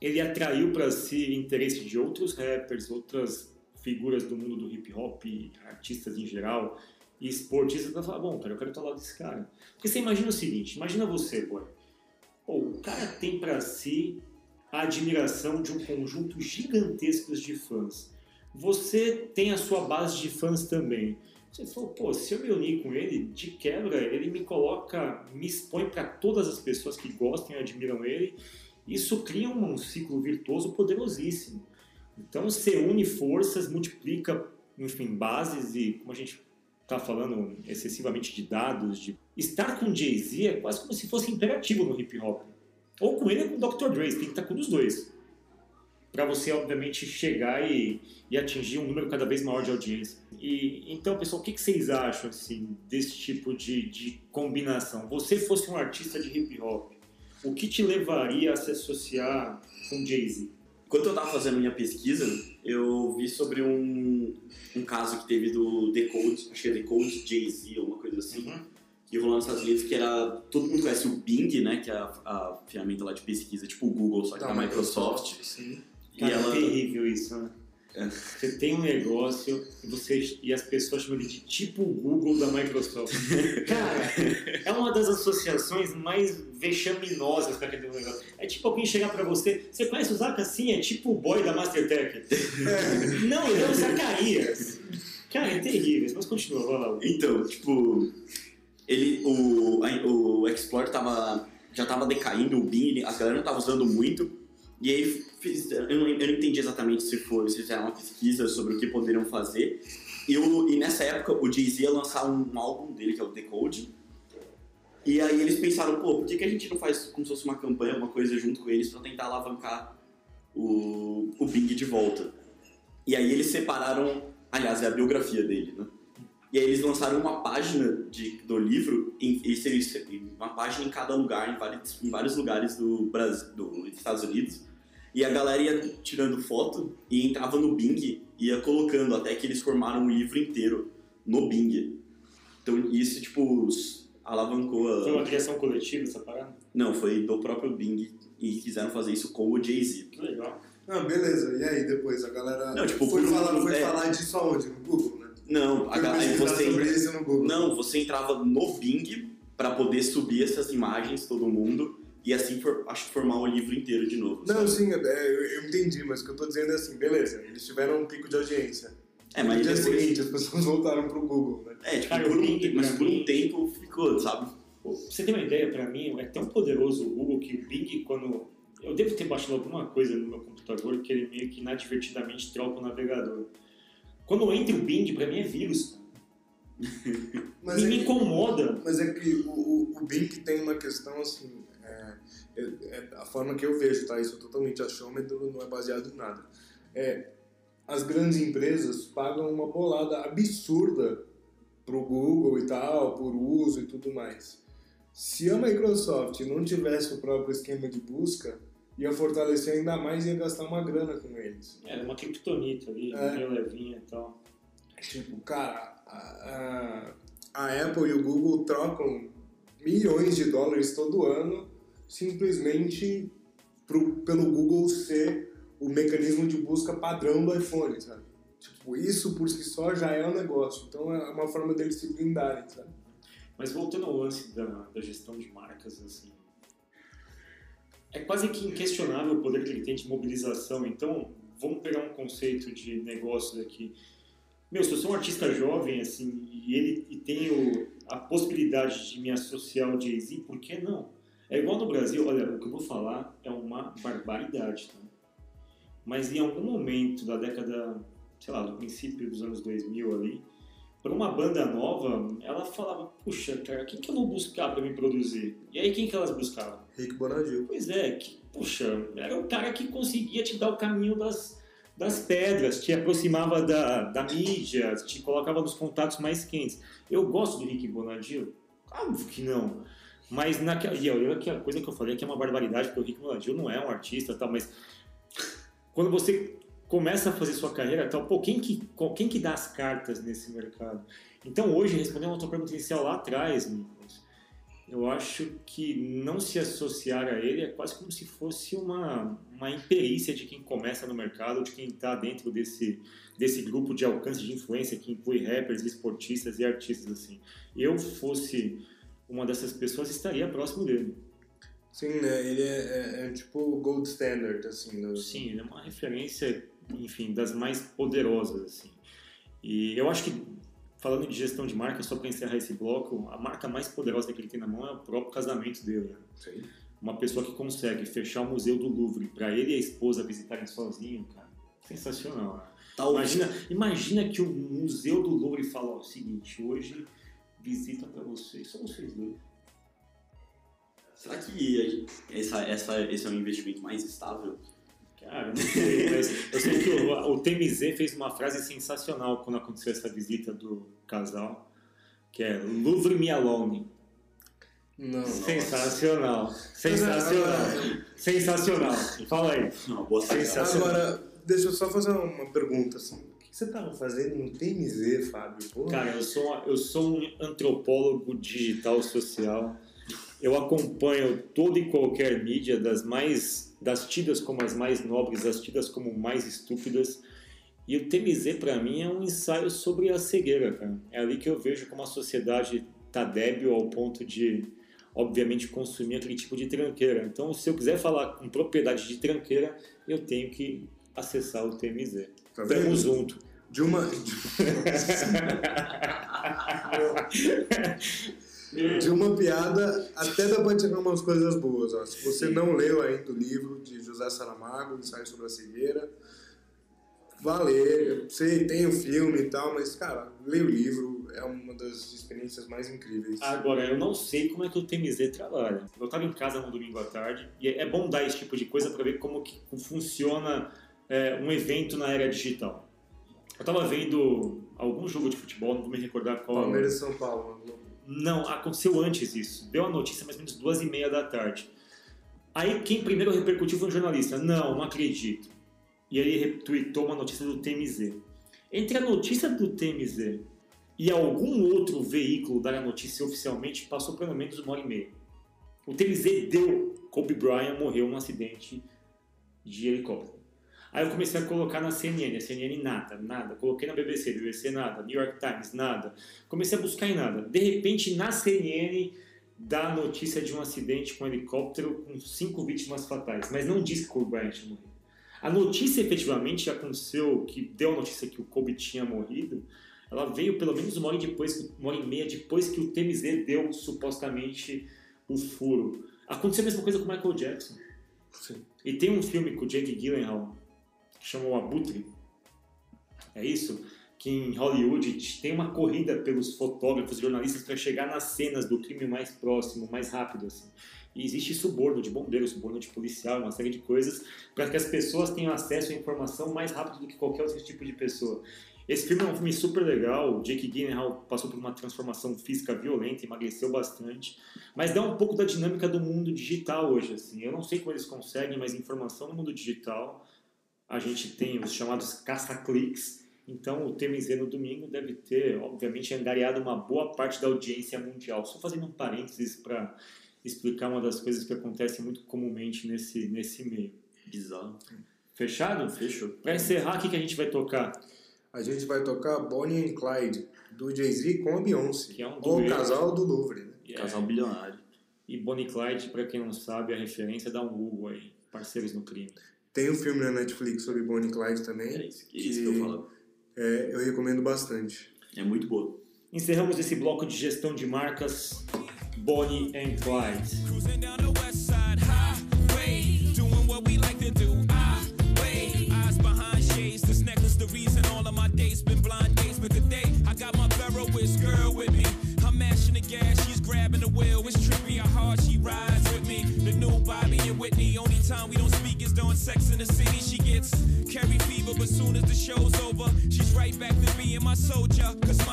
ele atraiu para si interesse de outros rappers, outras figuras do mundo do hip hop, artistas em geral, e esportistas para falar, bom, cara, eu quero estar lá desse cara. Porque você imagina o seguinte, imagina você, boy. Pô, o cara tem para si a admiração de um conjunto gigantesco de fãs. Você tem a sua base de fãs também. Você falou, pô, se eu me unir com ele, de quebra, ele me coloca, me expõe para todas as pessoas que gostam e admiram ele isso cria um ciclo virtuoso poderosíssimo. Então você une forças, multiplica, enfim, bases e, como a gente está falando excessivamente de dados, de estar com Jay-Z é quase como se fosse imperativo no hip hop. Ou com ele ou com Dr. Dre, tem que estar com os dois. Para você, obviamente, chegar e, e, atingir um número cada vez maior de audiência. E, então, pessoal, o que, que vocês acham assim, desse tipo de, de combinação? Você fosse um artista de hip hop, o que te levaria a se associar com Jay-Z? Quando eu estava fazendo minha pesquisa, eu vi sobre um, um caso que teve do Decode, acho que é Decode Jay-Z ou uma coisa assim, uhum. que rolou nos Estados Unidos, que era, todo mundo conhece o Bing, né, que é a, a ferramenta lá de pesquisa, tipo o Google, só que da, Microsoft. Microsoft. Sim. Cara, e ela... é terrível isso, né? Você tem um negócio e, você, e as pessoas chamam ele de tipo Google da Microsoft. Cara, é uma das associações mais vexaminosas para aquele negócio. É tipo alguém chegar para você, você conhece o Zaca? Sim, é tipo o boy da Mastertech. Não, ele é o Zacarias. Cara, é terrível, mas continua, vai lá. Então, tipo, ele, o, o Explorer tava, já tava decaindo, o Bing, as galera não tava usando muito, e aí fiz, eu, não, eu não entendi exatamente se foi, se fizeram uma pesquisa sobre o que poderiam fazer. E, e nessa época o Jay-Z ia lançar um, um, álbum dele, que é o Decode. E aí eles pensaram, pô, por que, que a gente não faz como se fosse uma campanha, uma coisa junto com eles para tentar alavancar o, o Bing de volta. E aí eles separaram, aliás, é a biografia dele, né? E aí eles lançaram uma página de, do livro, em, uma página em cada lugar, em vários, em vários lugares do Brasil, dos Estados Unidos, e a galera ia tirando foto e entrava no Bing e ia colocando até que eles formaram um livro inteiro no Bing. Então isso, tipo, alavancou a... Foi uma criação coletiva essa parada? Não, foi do próprio Bing e quiseram fazer isso com o Jay-Z. Que legal. Ah, beleza. E aí depois a galera não, tipo, foi, falar, foi é... falar disso aonde? No Google, né? Não, a galera... Você... Sobre isso no Google. Não, você entrava no Bing para poder subir essas imagens, todo mundo e assim for, acho que formar o livro inteiro de novo. Não, sabe? sim, é, eu, eu, entendi, mas o que eu tô dizendo é assim, beleza, eles tiveram um pico de audiência. É, mas no dia depois... seguinte as pessoas voltaram pro Google, né? É, tipo, Cara, por um, mas por um tempo ficou, sabe? Você ter uma ideia, pra mim, é tão poderoso o Google que o Bing, quando... Eu devo ter baixado alguma coisa no meu computador que ele meio que inadvertidamente troca o navegador. Quando entra o Bing, pra mim é vírus. mas me, é me incomoda. Mas é que o, o, o Bing tem uma questão assim é, é, a forma que eu vejo, tá? Isso é totalmente achômetro, não é baseado em nada. É, as grandes empresas pagam uma bolada absurda pro Google e tal, por uso e tudo mais. Se a Microsoft não tivesse o próprio esquema de busca, ia fortalecer ainda mais e ia gastar uma grana com eles. É, uma criptonita ali, é. meio levinha e tal. Tipo, cara, a, a, a Apple e o Google trocam milhões de dólares todo ano simplesmente pro, pelo Google ser o mecanismo de busca padrão do iPhone, sabe? Tipo, isso por si só já é um negócio. Então é uma forma deles se blindarem, sabe? Mas voltando ao lance da, da gestão de marcas, assim, é quase que inquestionável o poder que ele tem de mobilização. Então, vamos pegar um conceito de negócios aqui. Meu, se eu sou um artista jovem, assim, e ele e tenho a possibilidade de me associar ao Jay-Z, por que não? É igual no Brasil, olha, o que eu vou falar é uma barbaridade, tá? Mas em algum momento da década, sei lá, do princípio dos anos 2000 ali, para uma banda nova, ela falava, puxa, cara, quem que eu vou buscar para me produzir? E aí quem que elas buscavam? Rick Bonadil. Pois é, que, puxa, era o cara que conseguia te dar o caminho das, das pedras, te aproximava da, da mídia, te colocava nos contatos mais quentes. Eu gosto de Rick Bonadil? Óbvio que não. Mas naquela. E olha que a coisa que eu falei aqui é uma barbaridade, porque o Rick Bonadil não é um artista tal, mas quando você começa a fazer sua carreira tal, pô, quem que, quem que dá as cartas nesse mercado? Então hoje, respondendo a tua pergunta inicial lá atrás, eu acho que não se associar a ele é quase como se fosse uma, uma imperícia de quem começa no mercado, de quem está dentro desse, desse grupo de alcance de influência que inclui rappers, esportistas e artistas assim. Eu fosse uma dessas pessoas, estaria próximo dele. Sim, né? Ele é, é, é tipo o gold standard, assim. Do... Sim, ele é uma referência, enfim, das mais poderosas, assim. E eu acho que, falando de gestão de marca, só para encerrar esse bloco, a marca mais poderosa que ele tem na mão é o próprio casamento dele. Né? Sim. Uma pessoa que consegue fechar o Museu do Louvre para ele e a esposa visitarem sozinho, cara, sensacional. Né? Imagina, imagina que o Museu do Louvre fala o seguinte, hoje visita para vocês, só vocês dois. Será que essa, essa, esse é um investimento mais estável? Cara, não sei, mas eu sei que o, o TMZ fez uma frase sensacional quando aconteceu essa visita do casal, que é Louvre me alone. Não. Sensacional. Sensacional. Sensacional. Fala aí. Não, boa Sensacional. Agora, deixa eu só fazer uma pergunta, assim. Você estava fazendo no TMZ, Fábio? Cara, eu sou, eu sou um antropólogo digital social. Eu acompanho toda e qualquer mídia, das mais das tidas como as mais nobres, das tidas como mais estúpidas. E o TMZ para mim é um ensaio sobre a cegueira, cara. É ali que eu vejo como a sociedade tá débil ao ponto de, obviamente, consumir aquele tipo de tranqueira. Então, se eu quiser falar com propriedade de tranqueira, eu tenho que acessar o TMZ. Tá? Tamo junto. De uma. De uma piada, até dá pra tirar umas coisas boas. Ó. Se você não leu ainda o livro de José Saramago, Ensaio sobre a Cegueira, ler. Eu sei, tem o filme e tal, mas, cara, lê o livro, é uma das experiências mais incríveis. Agora, eu não sei como é que o TMZ trabalha. Eu estava em casa no domingo à tarde e é bom dar esse tipo de coisa para ver como que funciona é, um evento na era digital. Eu estava vendo algum jogo de futebol, não vou me recordar qual. Palmeiras e São Paulo. Não, aconteceu antes isso. Deu a notícia mais ou menos duas e meia da tarde. Aí quem primeiro repercutiu foi um jornalista. Não, não acredito. E ele retweetou uma notícia do TMZ. Entre a notícia do TMZ e algum outro veículo dar a notícia oficialmente, passou pelo menos uma hora e meia. O TMZ deu. Kobe Bryant morreu num acidente de helicóptero. Aí eu comecei a colocar na CNN, a CNN nada, nada. Coloquei na BBC, BBC nada, New York Times nada. Comecei a buscar em nada. De repente, na CNN, dá a notícia de um acidente com um helicóptero com cinco vítimas fatais, mas não diz que Kobe Bryant morrido. A notícia efetivamente aconteceu, que deu a notícia que o Kobe tinha morrido, ela veio pelo menos uma hora, depois, uma hora e meia depois que o TMZ deu supostamente o furo. Aconteceu a mesma coisa com o Michael Jackson. Sim. E tem um filme com o Jake Gyllenhaal chama O Abutre. É isso? Que em Hollywood tem uma corrida pelos fotógrafos e jornalistas para chegar nas cenas do crime mais próximo, mais rápido. Assim. E existe suborno de bombeiro, suborno de policial, uma série de coisas para que as pessoas tenham acesso à informação mais rápido do que qualquer outro tipo de pessoa. Esse filme é um filme super legal. O Jake Gyllenhaal passou por uma transformação física violenta, emagreceu bastante, mas dá um pouco da dinâmica do mundo digital hoje. Assim, eu não sei como eles conseguem, mas informação no mundo digital a gente tem os chamados caça-cliques. Então, o TMZ no domingo deve ter, obviamente, angariado uma boa parte da audiência mundial. Só fazendo um parênteses para explicar uma das coisas que acontecem muito comumente nesse, nesse meio. Bizarro. Fechado? Fechou. Para encerrar, o que, que a gente vai tocar? A gente vai tocar Bonnie and Clyde, do Jay-Z com a Beyoncé. Que é um o dueto. casal do Louvre, né? Yeah. Casal bilionário. E Bonnie e Clyde, pra quem não sabe, a referência dá um Google aí, parceiros no crime. Tem um filme na Netflix sobre Bonnie e Clyde É também. isso, é isso que eu falo. É, eu recomendo bastante. É muito boa. Encerramos esse bloco de gestão de marcas Bonnie and Clyde. Cruising down the west side highway, doing what we like to do. I wait, eyes behind shades. This necklace, the reason all of my dates been blind dates. But today, I got my Ferroist girl with me. I'm mashing the gas, she's grabbing the wheel. It's trippy how hard she rides with me. The new Bobby and Whitney. Only time we don't sex in the city. She gets carry fever, but soon as the show's over, she's right back to being my soldier. Cause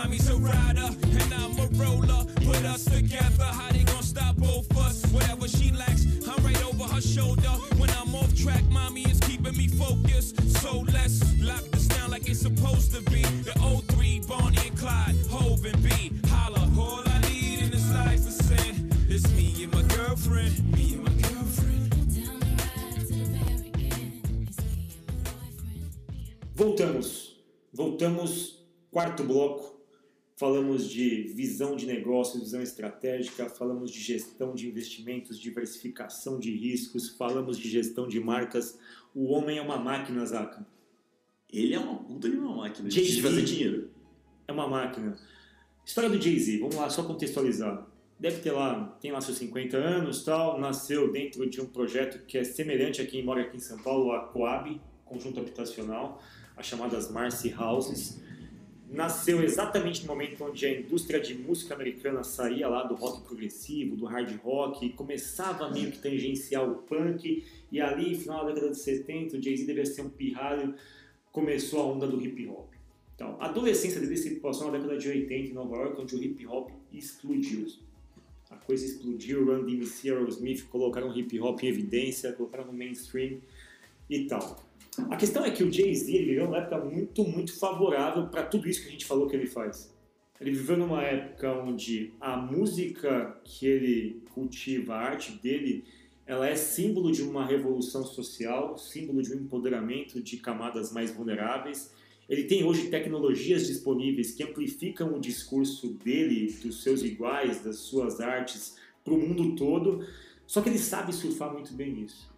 quarto bloco. Falamos de visão de negócio, visão estratégica, falamos de gestão de investimentos, diversificação de riscos, falamos de gestão de marcas. O homem é uma máquina, Zaka. Ele é uma puta de uma máquina de Jay-Z. fazer dinheiro. É uma máquina. História do Jay-Z, vamos lá, só contextualizar. Deve ter lá, tem lá seus 50 anos tal, nasceu dentro de um projeto que é semelhante a quem mora aqui em São Paulo, a Coab, conjunto habitacional, as chamadas Marcy Houses. Nasceu exatamente no momento onde a indústria de música americana saía lá do rock progressivo, do hard rock, e começava meio que tangenciar o punk, e ali, final da década de 70, o Jay-Z devia ser um pirralho, começou a onda do hip hop. Então, a adolescência dele se passou na década de 80 em Nova York, onde o hip hop explodiu. A coisa explodiu, Run DMC, Aerosmith colocaram o hip hop em evidência, colocaram no mainstream e tal. A questão é que o Jay-Z viveu uma época muito, muito favorável para tudo isso que a gente falou que ele faz. Ele viveu numa época onde a música que ele cultiva, a arte dele, ela é símbolo de uma revolução social, símbolo de um empoderamento de camadas mais vulneráveis. Ele tem hoje tecnologias disponíveis que amplificam o discurso dele, dos seus iguais, das suas artes para o mundo todo. Só que ele sabe surfar muito bem nisso.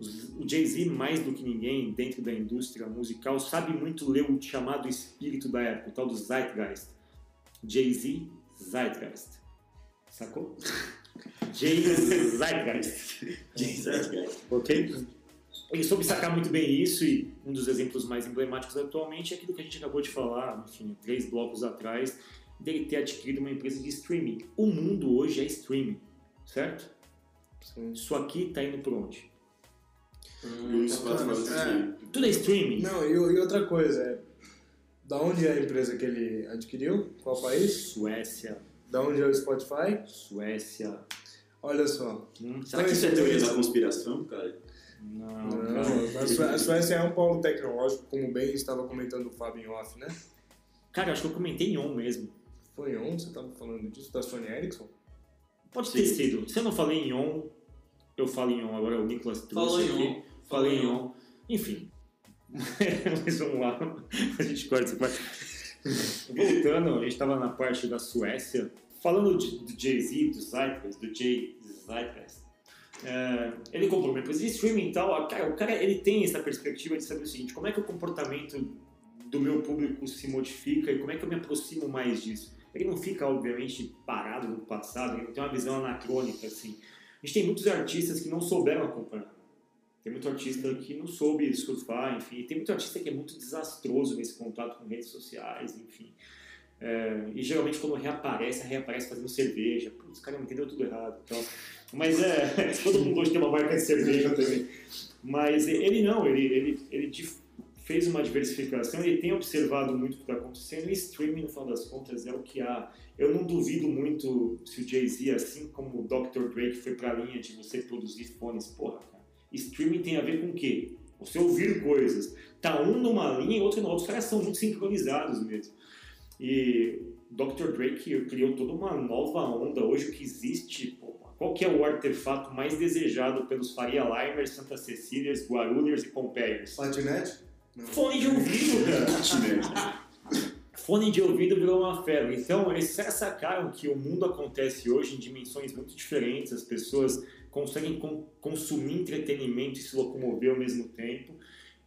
O Jay-Z, mais do que ninguém dentro da indústria musical, sabe muito ler o chamado espírito da época, o tal do Zeitgeist. Jay-Z, Zeitgeist. Sacou? Jay-Z, Zeitgeist. Ok? Ele soube sacar muito bem isso e um dos exemplos mais emblemáticos atualmente é aquilo que a gente acabou de falar, enfim, três blocos atrás, dele ter adquirido uma empresa de streaming. O mundo hoje é streaming, certo? Sim. Isso aqui tá indo por onde? E plataformas de é. streaming. Tudo é streaming. Não, e, e outra coisa, é, da onde é a empresa que ele adquiriu? Qual país? Suécia, Da onde é o Spotify? Suécia. Olha só. Hum, Será que isso é teoria da conspiração, cara? Não, Não, a, Sué- a Suécia é um polo tecnológico, como bem estava comentando o Fábio em off, né? Cara, acho que eu comentei em on mesmo. Foi onde você estava falando disso? Da Sony Ericsson? Pode ter sido. Se eu não falei em on, eu falo em on. Agora o Nicolas trouxe Falou em aqui. on. Falei em on. Enfim. Mas vamos lá. A gente corta essa parte. Voltando, a gente estava na parte da Suécia. Falando de, do Jay-Z, do Zeitgeist, do Jay Zeitgeist. É, ele comprou uma empresa de streaming e tal. Ah, Cara, o cara ele tem essa perspectiva de saber o seguinte: como é que o comportamento do meu público se modifica e como é que eu me aproximo mais disso? Ele não fica, obviamente, parado no passado, ele não tem uma visão anacrônica assim. A gente tem muitos artistas que não souberam acompanhar. Tem muito artista que não soube surfar, enfim. Tem muito artista que é muito desastroso nesse contato com redes sociais, enfim. É, e geralmente quando reaparece, reaparece fazendo cerveja. Putz, cara, entendeu tudo errado. Então, mas é, todo mundo hoje tem uma marca de cerveja também. Mas ele não, ele, ele, ele fez uma diversificação, ele tem observado muito o que está acontecendo e streaming, no final das contas, é o que há. Eu não duvido muito se o Jay-Z, assim como o Dr. Dre, que foi para a linha de você produzir fones, porra. Streaming tem a ver com o quê? Você ouvir coisas. Tá um numa linha e outro na outra. Os caras são muito sincronizados mesmo. E Dr. Dre que criou toda uma nova onda. Hoje que existe, pô, qual que é o artefato mais desejado pelos Faria Limers, Santa Cecílias, Guarulhos e Pompeias? Patinete? Não. Fone de ouvido, cara. fone de ouvido virou uma febre. Então, eles sacaram que o mundo acontece hoje em dimensões muito diferentes, as pessoas conseguem con- consumir entretenimento e se locomover ao mesmo tempo.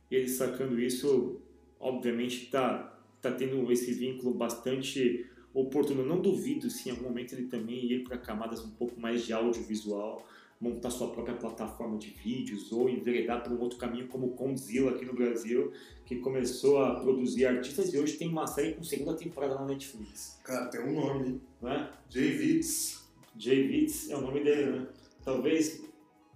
E eles sacando isso, obviamente, está tá tendo esse vínculo bastante oportuno. Não duvido se em algum momento ele também ir para camadas um pouco mais de audiovisual, montar sua própria plataforma de vídeos ou enveredar por um outro caminho como o Condzilla aqui no Brasil, que começou a produzir artistas e hoje tem uma série com segunda temporada na Netflix. Cara, tem um nome, hein? Não é? Jay Vitz. Jay Vitz é o nome dele, né? Talvez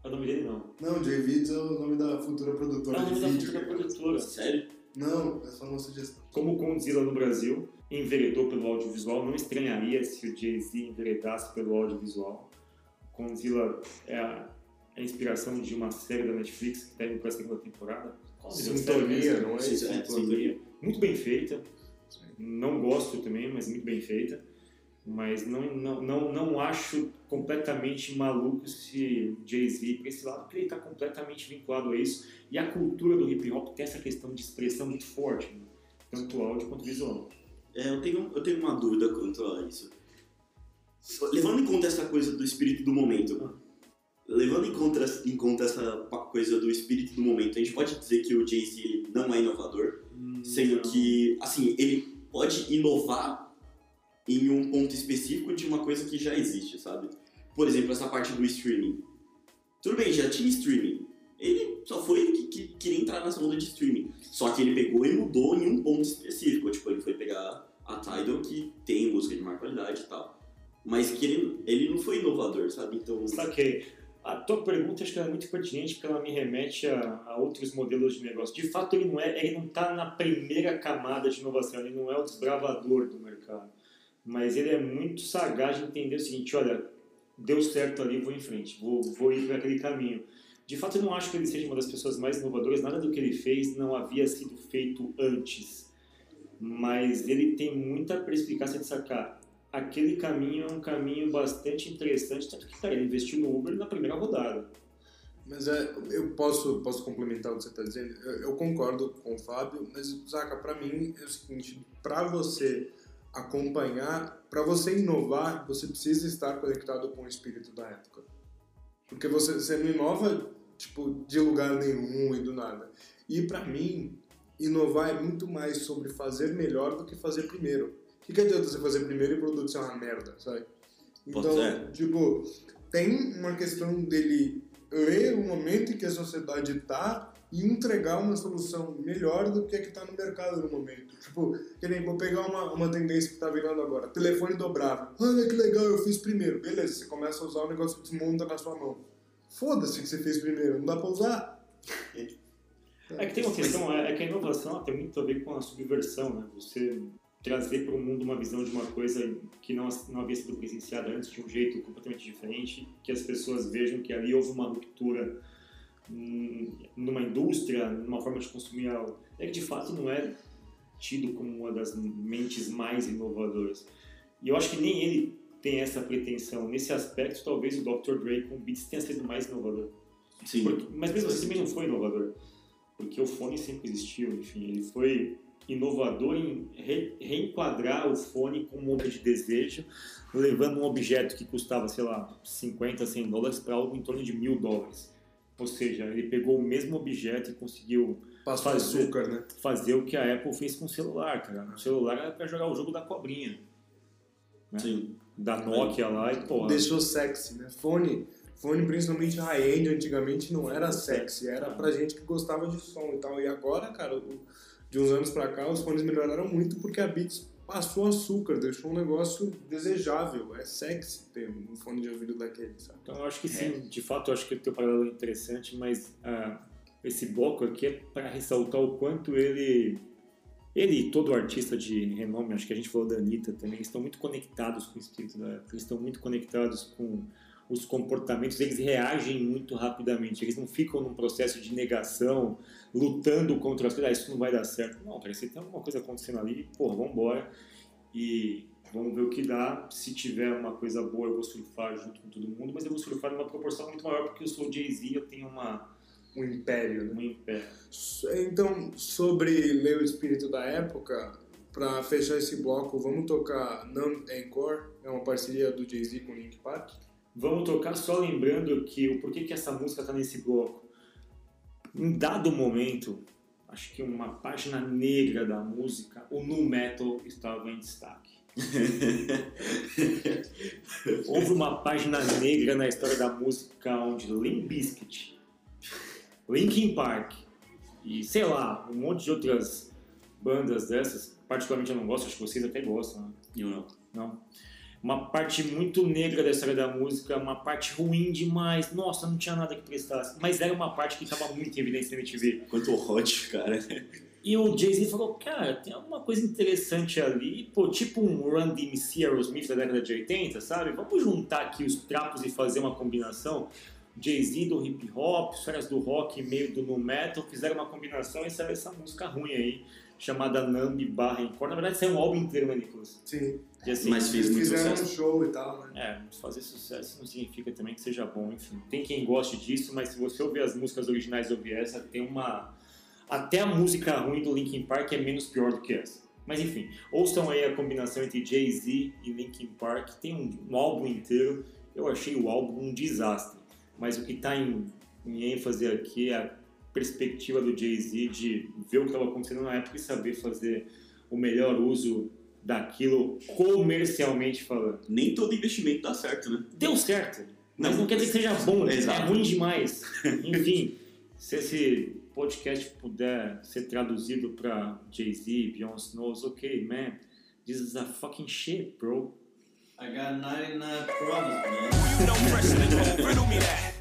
é o nome dele não. Não, Jay Vitz é o nome da futura É produtora o nome de da vídeo. futura produtora. Sério? Não, é só uma sugestão. Como o Condzilla no Brasil enveredou pelo audiovisual, não estranharia se o Jay-Z enveredasse pelo audiovisual. Condzilla é a, é a inspiração de uma série da Netflix que está indo para a segunda temporada. Qual nome Sintonia, não é? É. Sintonia. Muito bem feita. Não gosto também, mas muito bem feita. Mas não, não, não, não acho completamente maluco se Jay-Z para esse lado, porque ele está completamente vinculado a isso. E a cultura do hip hop tem essa questão de expressão muito forte, né? tanto áudio quanto visual. É, eu tenho, eu tenho uma dúvida quanto a isso. Levando em conta essa coisa do espírito do momento, levando em conta, em conta essa coisa do espírito do momento, a gente pode dizer que o Jay-Z não é inovador, sendo Não. que, assim, ele pode inovar em um ponto específico de uma coisa que já existe, sabe? Por exemplo, essa parte do streaming. Tudo bem, já tinha streaming. Ele só foi que, que queria entrar nessa onda de streaming. Só que ele pegou e mudou em um ponto específico. Tipo, ele foi pegar a Tidal, que tem música de maior qualidade e tal. Mas que ele, ele não foi inovador, sabe? Então, Saquei. A tua pergunta acho que é muito pertinente porque ela me remete a, a outros modelos de negócio. De fato, ele não é, ele não está na primeira camada de inovação, ele não é o desbravador do mercado. Mas ele é muito sagaz de entender o seguinte, olha, deu certo ali, vou em frente, vou, vou ir para aquele caminho. De fato, eu não acho que ele seja uma das pessoas mais inovadoras, nada do que ele fez não havia sido feito antes. Mas ele tem muita perspicácia de sacar aquele caminho é um caminho bastante interessante, tanto que cara, ele investiu no Uber na primeira rodada. Mas é, eu posso, posso complementar o que você está dizendo? Eu, eu concordo com o Fábio, mas, Zaca, para mim é o seguinte: para você acompanhar, para você inovar, você precisa estar conectado com o espírito da época. Porque você, você não inova tipo, de lugar nenhum e do nada. E para mim, inovar é muito mais sobre fazer melhor do que fazer primeiro. O que, que adianta você fazer primeiro e o produto ser uma merda, sabe? Então, tipo, tem uma questão dele ler o momento em que a sociedade está e entregar uma solução melhor do que a que está no mercado no momento. Tipo, que nem vou pegar uma, uma tendência que está virando agora, telefone dobrável. Olha que legal, eu fiz primeiro. Beleza, você começa a usar o negócio desmonta na sua mão. Foda-se que você fez primeiro, não dá pra usar. É que tem uma questão, é, é que a inovação tem muito a ver com a subversão, né? Você trazer para o mundo uma visão de uma coisa que não, não havia sido presenciada antes de um jeito completamente diferente, que as pessoas vejam que ali houve uma ruptura numa indústria, numa forma de consumir algo. É que de fato não é tido como uma das mentes mais inovadoras. E eu acho que nem ele tem essa pretensão. Nesse aspecto, talvez o Dr. Dre com Beats tenha sido mais inovador. sim. Porque- mas mesmo assim também não foi inovador. Porque o fone sempre existiu, enfim, ele foi inovador em re- reenquadrar o fone com um monte de desejo, levando um objeto que custava, sei lá, 50, 100 dólares para algo em torno de mil dólares. Ou seja, ele pegou o mesmo objeto e conseguiu Fazer. açúcar, né? fazer o que a Apple fez com o celular, cara. O celular era para jogar o jogo da cobrinha, Sim. da Nokia lá e porra. Deixou sexy, né? Fone, fone principalmente high-end, antigamente não era sexy, era pra gente que gostava de som e tal. E agora, cara, de uns anos pra cá, os fones melhoraram muito porque a Beats passou açúcar, deixou um negócio desejável. É sexy ter um fone de ouvido daquele, sabe? Então eu acho que sim, de fato eu acho que o teu paralelo é interessante, mas ah, esse bloco aqui é para ressaltar o quanto ele, ele e todo artista de renome, acho que a gente falou da Anitta também, estão muito conectados com o espírito da época, eles estão muito conectados com os comportamentos, eles reagem muito rapidamente, eles não ficam num processo de negação, lutando contra as coisas, ah, isso não vai dar certo. Não, parece que tem alguma coisa acontecendo ali, pô, vamos embora e vamos ver o que dá. Se tiver uma coisa boa, eu vou surfar junto com todo mundo, mas eu vou surfar numa proporção muito maior, porque eu sou Jay-Z, eu tenho uma, Um império, né? uma império. Então, sobre ler o espírito da época, pra fechar esse bloco, vamos tocar Numb Encore, é uma parceria do Jay-Z com Link Park. Vamos tocar só lembrando que o porquê que essa música tá nesse bloco. Em dado momento, acho que uma página negra da música, o nu metal estava em destaque. Houve uma página negra na história da música onde Limp Bizkit, Linkin Park e sei lá, um monte de outras bandas dessas, particularmente eu não gosto, acho que vocês até gostam, né? Eu não. não. Uma parte muito negra da história da música, uma parte ruim demais. Nossa, não tinha nada que prestasse. Mas era uma parte que estava muito em evidência na MTV. Quanto hot, cara. E o Jay-Z falou, cara, tem alguma coisa interessante ali, pô, tipo um Run DMC Aerosmith da década de 80, sabe? Vamos juntar aqui os trapos e fazer uma combinação. Jay-Z do hip hop, os caras do rock meio do nu metal, fizeram uma combinação e saiu essa música ruim aí, chamada Numb barra Encore. Na verdade, saiu um álbum inteiro, né, Nicolas? Sim. E assim, Mas fez muito fizeram um sucesso. show e tal, né? é, fazer sucesso não significa também que seja bom, enfim. Tem quem goste disso, mas se você ouvir as músicas originais e ouvir essa, tem uma... Até a música ruim do Linkin Park é menos pior do que essa. Mas enfim, ouçam aí a combinação entre Jay-Z e Linkin Park. Tem um, um álbum inteiro. Eu achei o álbum um desastre. Mas o que está em, em ênfase aqui é a perspectiva do Jay-Z de ver o que estava acontecendo na época e saber fazer o melhor uso daquilo comercialmente falando. Nem todo investimento dá certo, né? Deu certo, mas Não, não, quer dizer que seja bom, é Exato. ruim demais. Enfim, se esse podcast puder ser traduzido para Jay-Z, Beyoncé knows, ok, man, this is a fucking shit, bro. I got 99 problems, man.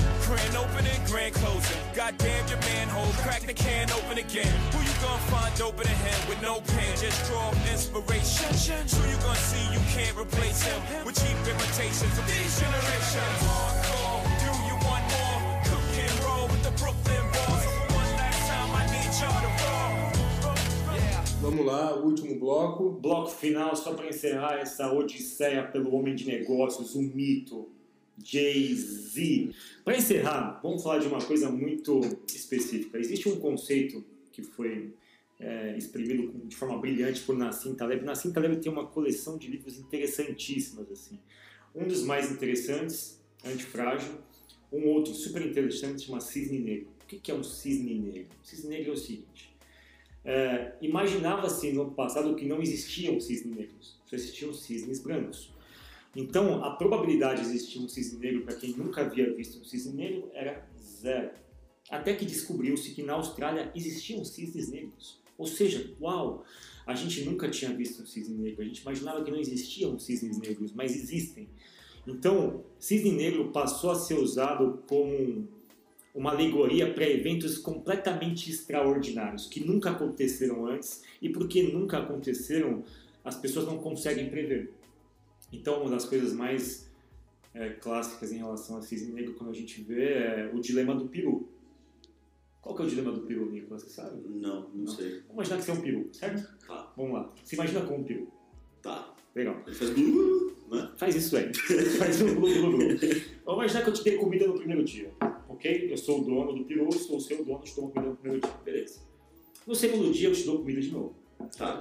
Grand opening, grand closing. Goddamn your manhole, crack the can open again. Who you gonna find open a him with no pen? Just draw inspiration. Who you gonna see you can't replace him with cheap imitations of these generations? Hardcore, do you want more? Cook and roll with the Brooklyn boys. One last time, I need y'all to roll. Yeah. Vamos lá, o último bloco. Bloco final, só para encerrar essa odisseia pelo homem de negócios, o mito, Jay-Z. Para encerrar, vamos falar de uma coisa muito específica. Existe um conceito que foi é, exprimido de forma brilhante por Nassim Taleb. Nassim Taleb tem uma coleção de livros interessantíssimas. assim. Um dos mais interessantes, Antifrágil. Um outro super interessante chama Cisne Negro. O que é um cisne negro? O cisne negro é o seguinte. É, Imaginava-se no passado que não existiam cisnes negros, só existiam cisnes brancos. Então, a probabilidade de existir um cisne negro para quem nunca havia visto um cisne negro era zero. Até que descobriu-se que na Austrália existiam cisnes negros. Ou seja, uau, a gente nunca tinha visto um cisne negro. A gente imaginava que não existiam cisnes negros, mas existem. Então, cisne negro passou a ser usado como um- uma alegoria para eventos completamente extraordinários, que nunca aconteceram antes, e porque nunca aconteceram, as pessoas não conseguem prever. Então, uma das coisas mais é, clássicas em relação a cisne negro, quando a gente vê, é o dilema do peru. Qual que é o dilema do peru, Nicolas? Você sabe? Não, não sei. Vamos imaginar que você é um peru, certo? Tá, Vamos lá. Se imagina como um peru. tá. Legal. Ele faz blu, né? Faz isso aí. Faz um blu, blu, blu. Vamos imaginar que eu te dei comida no primeiro dia, ok? Eu sou o dono do peru, sou o seu dono, te dou comida no primeiro dia. Beleza. No segundo dia eu te dou comida de novo. Tá.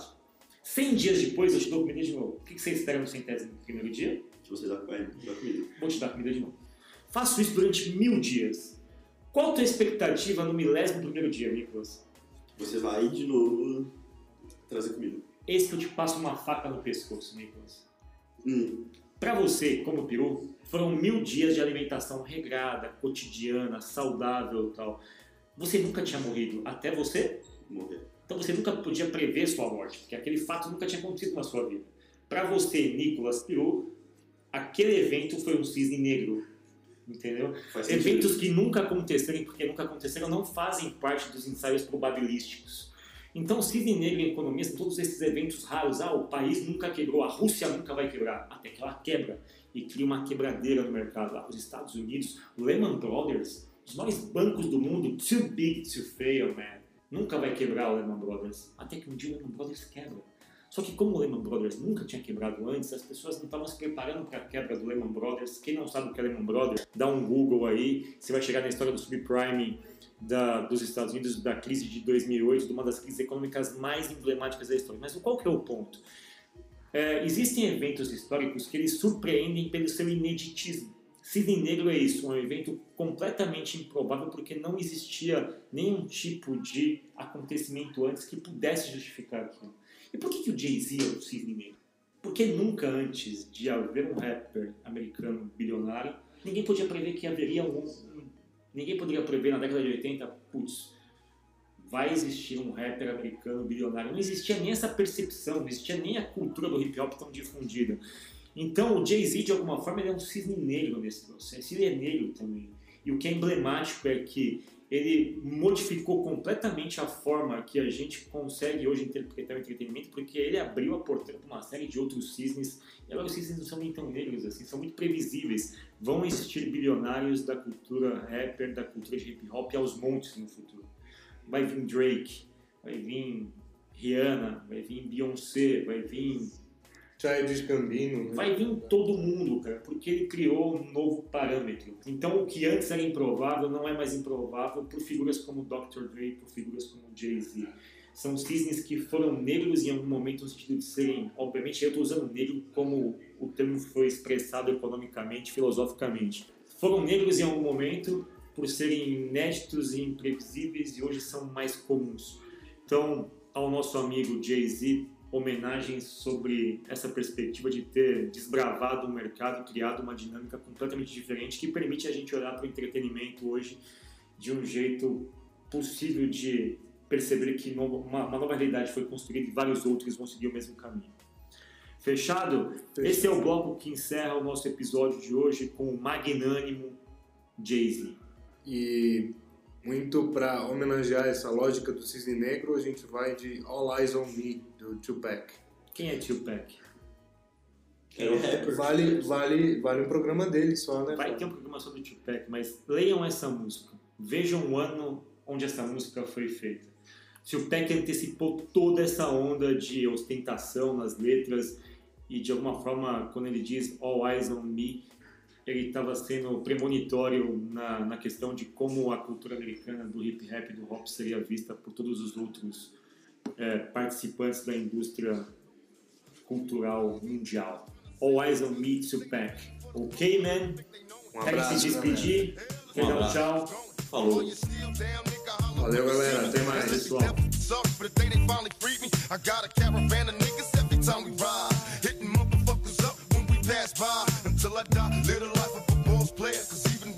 100 dias depois eu te dou comida de novo. O que você espera no centésimo primeiro dia? Que você dá, vai, dá comida. Vou te dar comida de novo. Faço isso durante mil dias. Qual a tua expectativa no milésimo primeiro dia, Nicolas? Você vai de novo trazer comida. Esse que eu te passo uma faca no pescoço, Nicolas. Hum, Para você, como peru, foram mil dias de alimentação regrada, cotidiana, saudável e tal. Você nunca tinha morrido até você? morrer. Então você nunca podia prever sua morte, porque aquele fato nunca tinha acontecido na sua vida. Para você, Nicolas Peru, aquele evento foi um cisne negro. Entendeu? Eventos que nunca aconteceram porque nunca aconteceram não fazem parte dos ensaios probabilísticos. Então, cisne negro em economia são todos esses eventos raros. Ah, o país nunca quebrou, a Rússia nunca vai quebrar. Até que ela quebra e cria uma quebradeira no mercado. Ah, os Estados Unidos, Lehman Brothers, Os maiores bancos do mundo, too big to fail, man. Nunca vai quebrar o Lehman Brothers. Até que um dia o Lehman Brothers quebra. Só que como o Lehman Brothers nunca tinha quebrado antes, as pessoas não estavam se preparando para a quebra do Lehman Brothers. Quem não sabe o que é Lehman Brothers, dá um Google aí, você vai chegar na história do subprime da, dos Estados Unidos, da crise de 2008, de uma das crises econômicas mais emblemáticas da história. Mas qual que é o ponto? É, existem eventos históricos que eles surpreendem pelo seu ineditismo. Cisne Negro é isso, um evento completamente improvável porque não existia nenhum tipo de acontecimento antes que pudesse justificar aquilo. E por que, que o Jay-Z é o Cisne Negro? Porque nunca antes de haver um rapper americano bilionário, ninguém podia prever que haveria um. ninguém poderia prever na década de 80, putz, vai existir um rapper americano bilionário. Não existia nem essa percepção, não existia nem a cultura do hip hop tão difundida. Então o Jay-Z, de alguma forma, ele é um cisne negro nesse processo. Ele é negro também. E o que é emblemático é que ele modificou completamente a forma que a gente consegue hoje interpretar o entretenimento, porque ele abriu a porteira para uma série de outros cisnes. E agora os cisnes não são nem tão negros assim, são muito previsíveis. Vão existir bilionários da cultura rapper, da cultura de hip hop aos montes no futuro. Vai vir Drake, vai vir Rihanna, vai vir Beyoncé, vai vir Childish Gambino. né? Vai vir todo mundo, cara, porque ele criou um novo parâmetro. Então, o que antes era improvável não é mais improvável por figuras como Dr. Dre, por figuras como Jay-Z. São cisnes que foram negros em algum momento no sentido de serem, obviamente, eu estou usando negro como o termo foi expressado economicamente, filosoficamente. Foram negros em algum momento por serem inéditos e imprevisíveis e hoje são mais comuns. Então, ao nosso amigo Jay-Z, homenagens sobre essa perspectiva de ter desbravado o mercado, criado uma dinâmica completamente diferente que permite a gente olhar para o entretenimento hoje de um jeito possível de perceber que uma, uma nova realidade foi construída e vários outros vão seguir o mesmo caminho. Fechado? Esse é o bloco que encerra o nosso episódio de hoje com o magnânimo Jay-Z. E muito para homenagear essa lógica do cisne negro, a gente vai de All Eyes on Me, do Tupac. Quem é Tupac? Rapper. Vale, vale, vale um programa dele só, né? Vai ter um programa sobre Tupac, mas leiam essa música. Vejam o ano onde essa música foi feita. Tupac antecipou toda essa onda de ostentação nas letras e de alguma forma, quando ele diz All Eyes on Me, ele estava sendo premonitório na, na questão de como a cultura americana do hip rap e do rap seria vista por todos os outros eh, participantes da indústria cultural mundial. All Eyes on Me, Tupac. Ok, man? Um Quer se abraço, despedir? Quer dar um abraço. tchau? Falou. Valeu, galera. Até mais. Pessoal. Until I die, live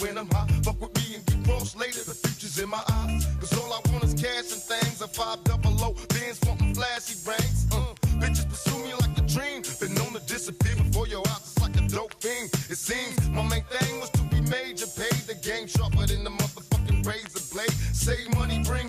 when I'm high, fuck with me and get crossed later. The future's in my eyes. Cause all I want is cash and things. A five double O, bands wanting flashy rings. Uh, bitches pursue me like a dream. Been known to disappear before your eyes. It's like a dope thing. It seems my main thing was to be major. Paid the game sharper than the motherfucking razor blade. Save money, bring